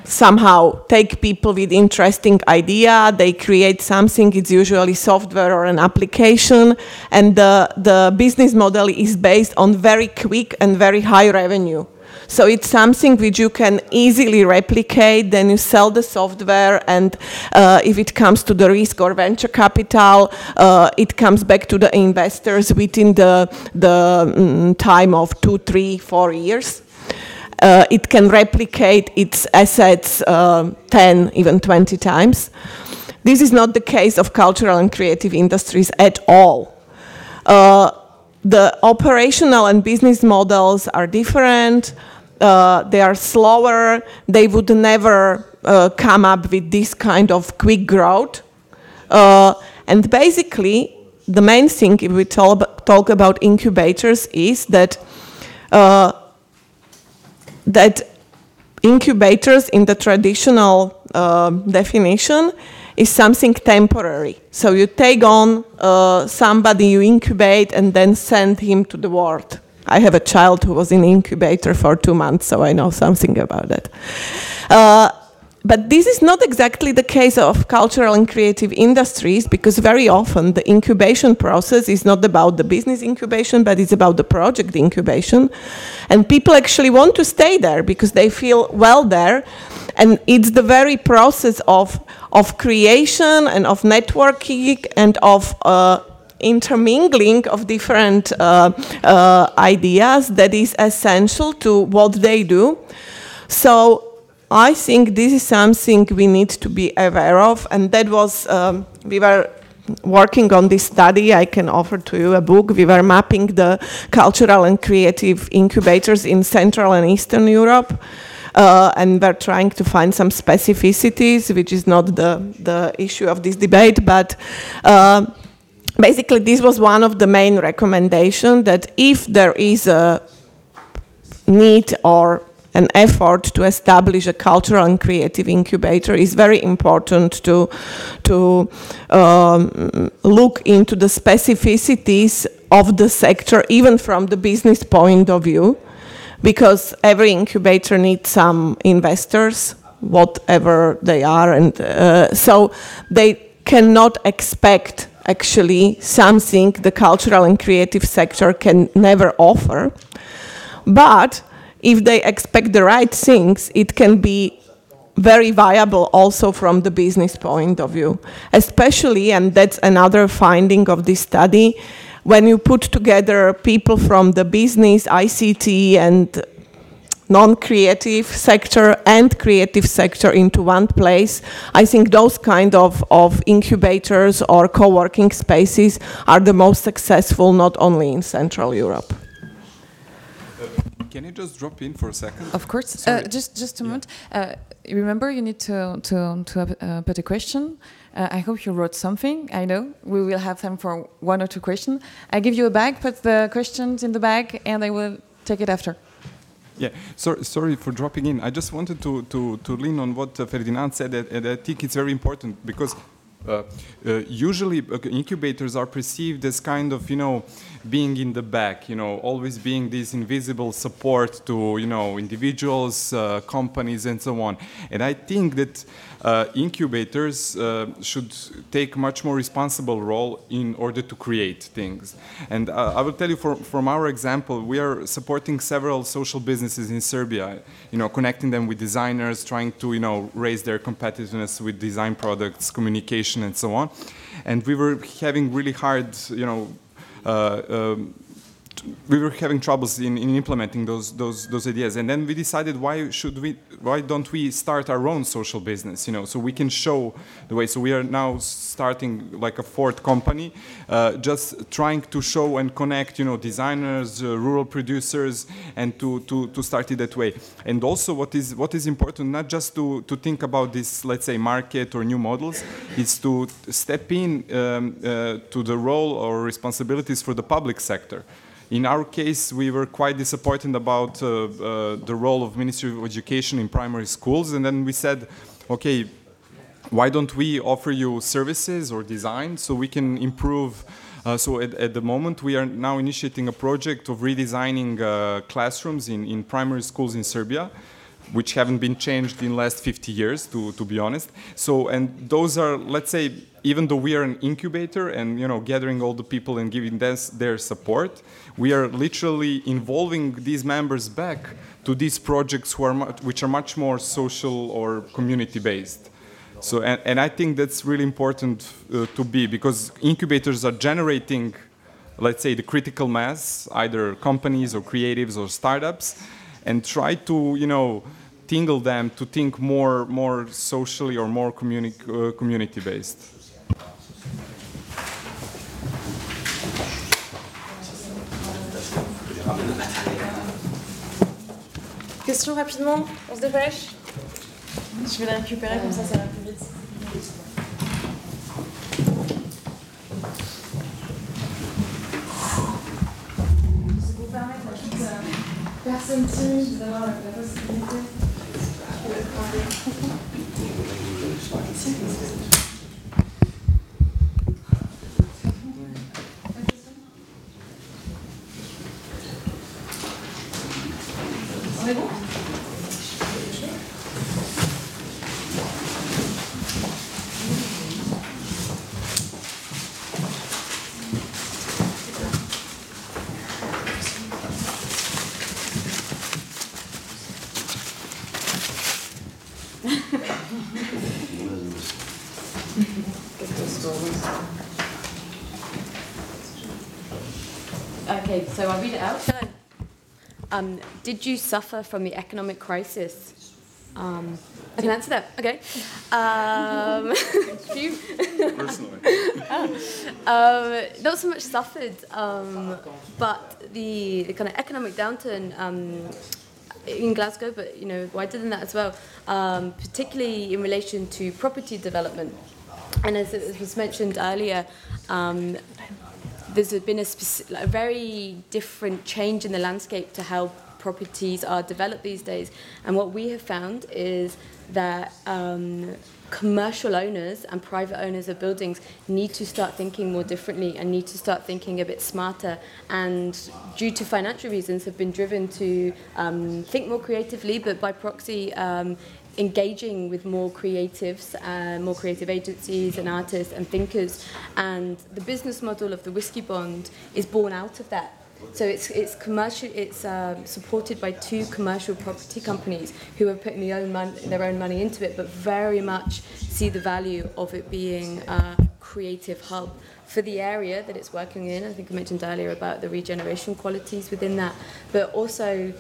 somehow take people with interesting idea they create something it's usually software or an application and the, the business model is based on very quick and very high revenue so it's something which you can easily replicate. Then you sell the software, and uh, if it comes to the risk or venture capital, uh, it comes back to the investors within the the mm, time of two, three, four years uh, it can replicate its assets uh, 10, even 20 times. This is not the case of cultural and creative industries at all. Uh, the operational and business models are different. Uh, they are slower. They would never uh, come up with this kind of quick growth. Uh, and basically, the main thing if we talk, talk about incubators is that that incubators in the traditional uh, definition is something temporary. So you take on uh, somebody, you incubate, and then send him to the world. I have a child who was in incubator for two months, so I know something about that. Uh, but this is not exactly the case of cultural and creative industries because very often the incubation process is not about the business incubation, but it's about the project incubation. And people actually want to stay there because they feel well there. And it's the very process of, of creation and of networking and of uh, intermingling of different uh, uh, ideas that is essential to what they do. So I think this is something we need to be aware of, and that was, um, we were working on this study, I can offer to you a book. We were mapping the cultural and creative incubators in Central and Eastern Europe. Uh, and we're trying to find some specificities, which is not the, the issue of this debate, but uh, basically this was one of the main recommendations that if there is a need or an effort to establish a cultural and creative incubator is very important to, to um, look into the specificities of the sector, even from the business point of view, because every incubator needs some investors, whatever they are, and uh, so they cannot expect actually something the cultural and creative sector can never offer. But if they expect the right things, it can be very viable also from the business point of view. Especially, and that's another finding of this study, when you put together people from the business, ICT, and non-creative sector and creative sector into one place. I think those kind of, of incubators or co-working spaces are the most successful not only in Central Europe. Can you just drop in for a second? Of course. Uh, just just a yeah. moment. Uh, remember, you need to to to uh, put a question. Uh, I hope you wrote something. I know we will have time for one or two questions. I give you a bag. Put the questions in the bag, and I will take it after. Yeah, so, sorry for dropping in. I just wanted to, to, to lean on what uh, Ferdinand said, and I think it's very important because uh, uh, usually uh, incubators are perceived as kind of, you know, being in the back, you know, always being this invisible support to, you know, individuals, uh, companies, and so on. And I think that uh, incubators uh, should take much more responsible role in order to create things. And uh, I will tell you for, from our example, we are supporting several social businesses in Serbia, you know, connecting them with designers, trying to, you know, raise their competitiveness with design products, communication, and so on. And we were having really hard, you know, uh, um, we were having troubles in, in, implementing those, those, those ideas. And then we decided why should we, why don't we start our own social business, you know, so we can show the way. So we are now starting like a fourth company, uh, just trying to show and connect, you know, designers, uh, rural producers, and to, to, to start it that way. And also what is, what is important, not just to, to think about this, let's say, market or new models, is to step in um, uh, to the role or responsibilities for the public sector. In our case, we were quite disappointed about uh, uh, the role of Ministry of Education in primary schools, and then we said, okay, why don't we offer you services or design so we can improve? Uh, so at, at, the moment we are now initiating a project of redesigning uh, classrooms in, in primary schools in Serbia which haven't been changed in last 50 years to, to be honest. So and those are let's say even though we are an incubator and you know gathering all the people and giving them their support we are literally involving these members back to these projects who are which are much more social or community based so and, and i think that's really important uh, to be because incubators are generating let's say the critical mass either companies or creatives or startups and try to you know tingle them to think more more socially or more communi uh, community based Question rapidement, on se dépêche? Je vais la récupérer comme ça, ça va plus vite. personne timide d'avoir la possibilité de parler. Bon Okay, so I'll read it out. Um, did you suffer from the economic crisis? Um, I can answer that. Okay. Um. Personally. um, not so much suffered, um, but the, the kind of economic downturn um, in Glasgow, but you know wider than that as well, um, particularly in relation to property development. And as it was mentioned earlier, um, there's been a, like, a very different change in the landscape to how properties are developed these days. And what we have found is that um, commercial owners and private owners of buildings need to start thinking more differently and need to start thinking a bit smarter. And due to financial reasons, have been driven to um, think more creatively, but by proxy. Um, engaging with more creatives, uh, more creative agencies and artists and thinkers. And the business model of the Whiskey Bond is born out of that. So it's, it's commercial. It's um, supported by two commercial property companies who are putting their own, mon- their own money into it, but very much see the value of it being a creative hub for the area that it's working in. I think I mentioned earlier about the regeneration qualities within that, but also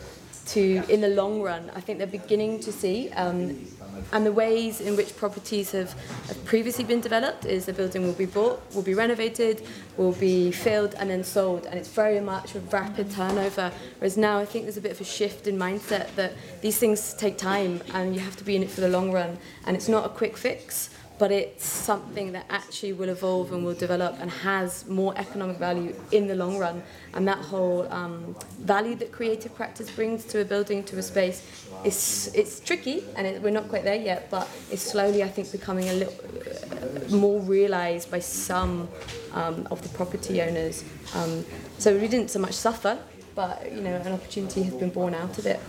to, in the long run, I think they're beginning to see. Um, and the ways in which properties have, have previously been developed is the building will be bought, will be renovated, will be filled and then sold. And it's very much a rapid turnover. Whereas now I think there's a bit of a shift in mindset that these things take time and you have to be in it for the long run. And it's not a quick fix but it's something that actually will evolve and will develop and has more economic value in the long run. And that whole um, value that creative practice brings to a building, to a space, is it's tricky, and it, we're not quite there yet. But it's slowly, I think, becoming a little uh, more realised by some um, of the property owners. Um, so we didn't so much suffer, but you know, an opportunity has been born out of it.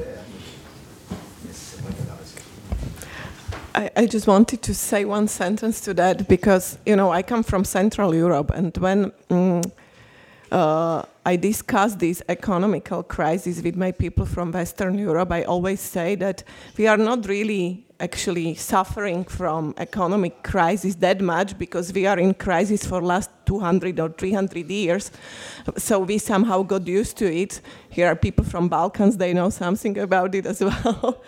I, I just wanted to say one sentence to that because you know I come from Central Europe, and when mm, uh, I discuss this economical crisis with my people from Western Europe, I always say that we are not really actually suffering from economic crisis that much because we are in crisis for last 200 or 300 years. So we somehow got used to it. Here are people from balkans they know something about it as well.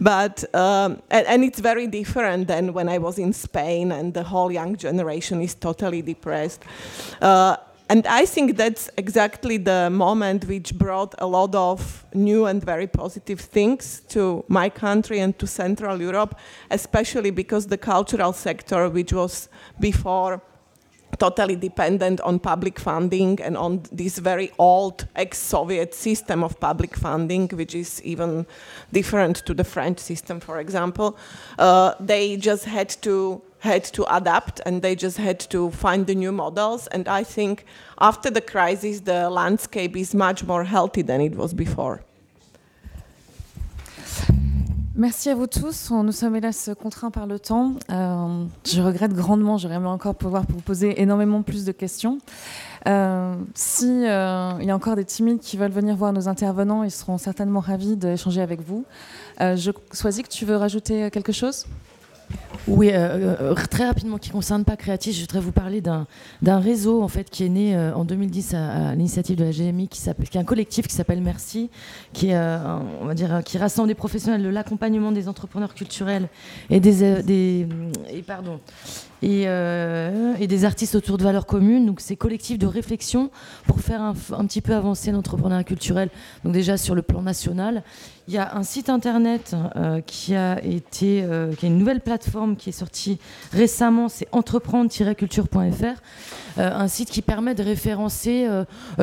But um, and, and, it's very different than when i was in spain and the whole young generation is totally depressed. Uh, and I think that's exactly the moment which brought a lot of new and very positive things to my country and to Central Europe, especially because the cultural sector, which was before totally dependent on public funding and on this very old ex-Soviet system of public funding, which is even different to the French system, for example, uh, they just had to had to adapt and they just had to find the new models. And I think after the crisis, the landscape is much more healthy than it was before. Merci à vous tous. Nous sommes hélas contraints par le temps. Euh, je regrette grandement. J'aurais aimé encore pouvoir vous poser énormément plus de questions. Euh, si euh, il y a encore des timides qui veulent venir voir nos intervenants, ils seront certainement ravis d'échanger avec vous. Euh, je choisis que tu veux rajouter quelque chose? Oui, euh, euh, très rapidement, qui ne concerne pas Créatis, je voudrais vous parler d'un réseau en fait, qui est né euh, en 2010 à, l'initiative de la GMI, qui, qui est un collectif qui s'appelle Merci, qui, est, on va dire, qui rassemble des professionnels de l'accompagnement des entrepreneurs culturels et des, des et pardon, et, et, des artistes autour de valeurs communes. Donc c'est collectif de réflexion pour faire un, petit peu avancer l'entrepreneuriat culturel. Donc déjà sur le plan national il y a un site internet euh, qui a été, euh, qui est une nouvelle plateforme qui est sortie récemment, c'est entreprendre-culture.fr. Euh, un site qui permet de référencer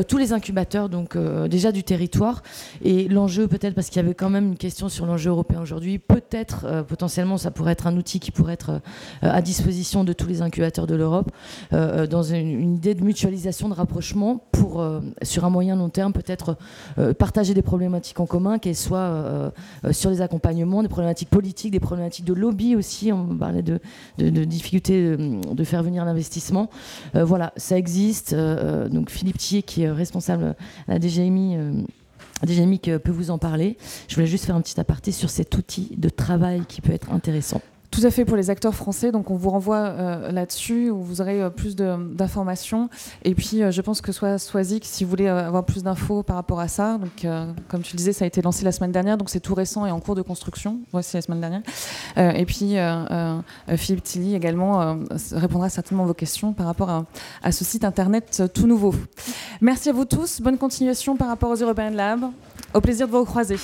tous les incubateurs, donc déjà du territoire. Et l'enjeu, peut-être parce qu'il y avait quand même une question sur l'enjeu européen aujourd'hui, peut-être potentiellement ça pourrait être un outil qui pourrait être à disposition de tous les incubateurs de l'Europe, dans une, idée de mutualisation, de rapprochement pour, sur un moyen long terme, peut-être partager des problématiques en commun, qu'elles soient euh, euh, sur les accompagnements, des problématiques politiques, des problématiques de lobby aussi. On parlait de, difficultés de, faire venir l'investissement. Euh, voilà, ça existe. donc Philippe Thier, qui est responsable à la DGMI, DGMI peut vous en parler. Je voulais juste faire un petit aparté sur cet outil de travail qui peut être intéressant. Tout à fait pour les acteurs français, donc on vous renvoie euh, là-dessus où vous aurez euh, plus d'informations. Et puis euh, je pense que soit Swazik, si vous voulez avoir plus d'infos par rapport à ça, donc comme tu le disais, ça a été lancé la semaine dernière, donc c'est tout récent et en cours de construction. Voici la semaine dernière. et puis Philippe Tilly également répondra certainement à vos questions par rapport à, à, ce site internet tout nouveau. Merci à vous tous, bonne continuation par rapport aux European Lab. Au plaisir de vous recroiser.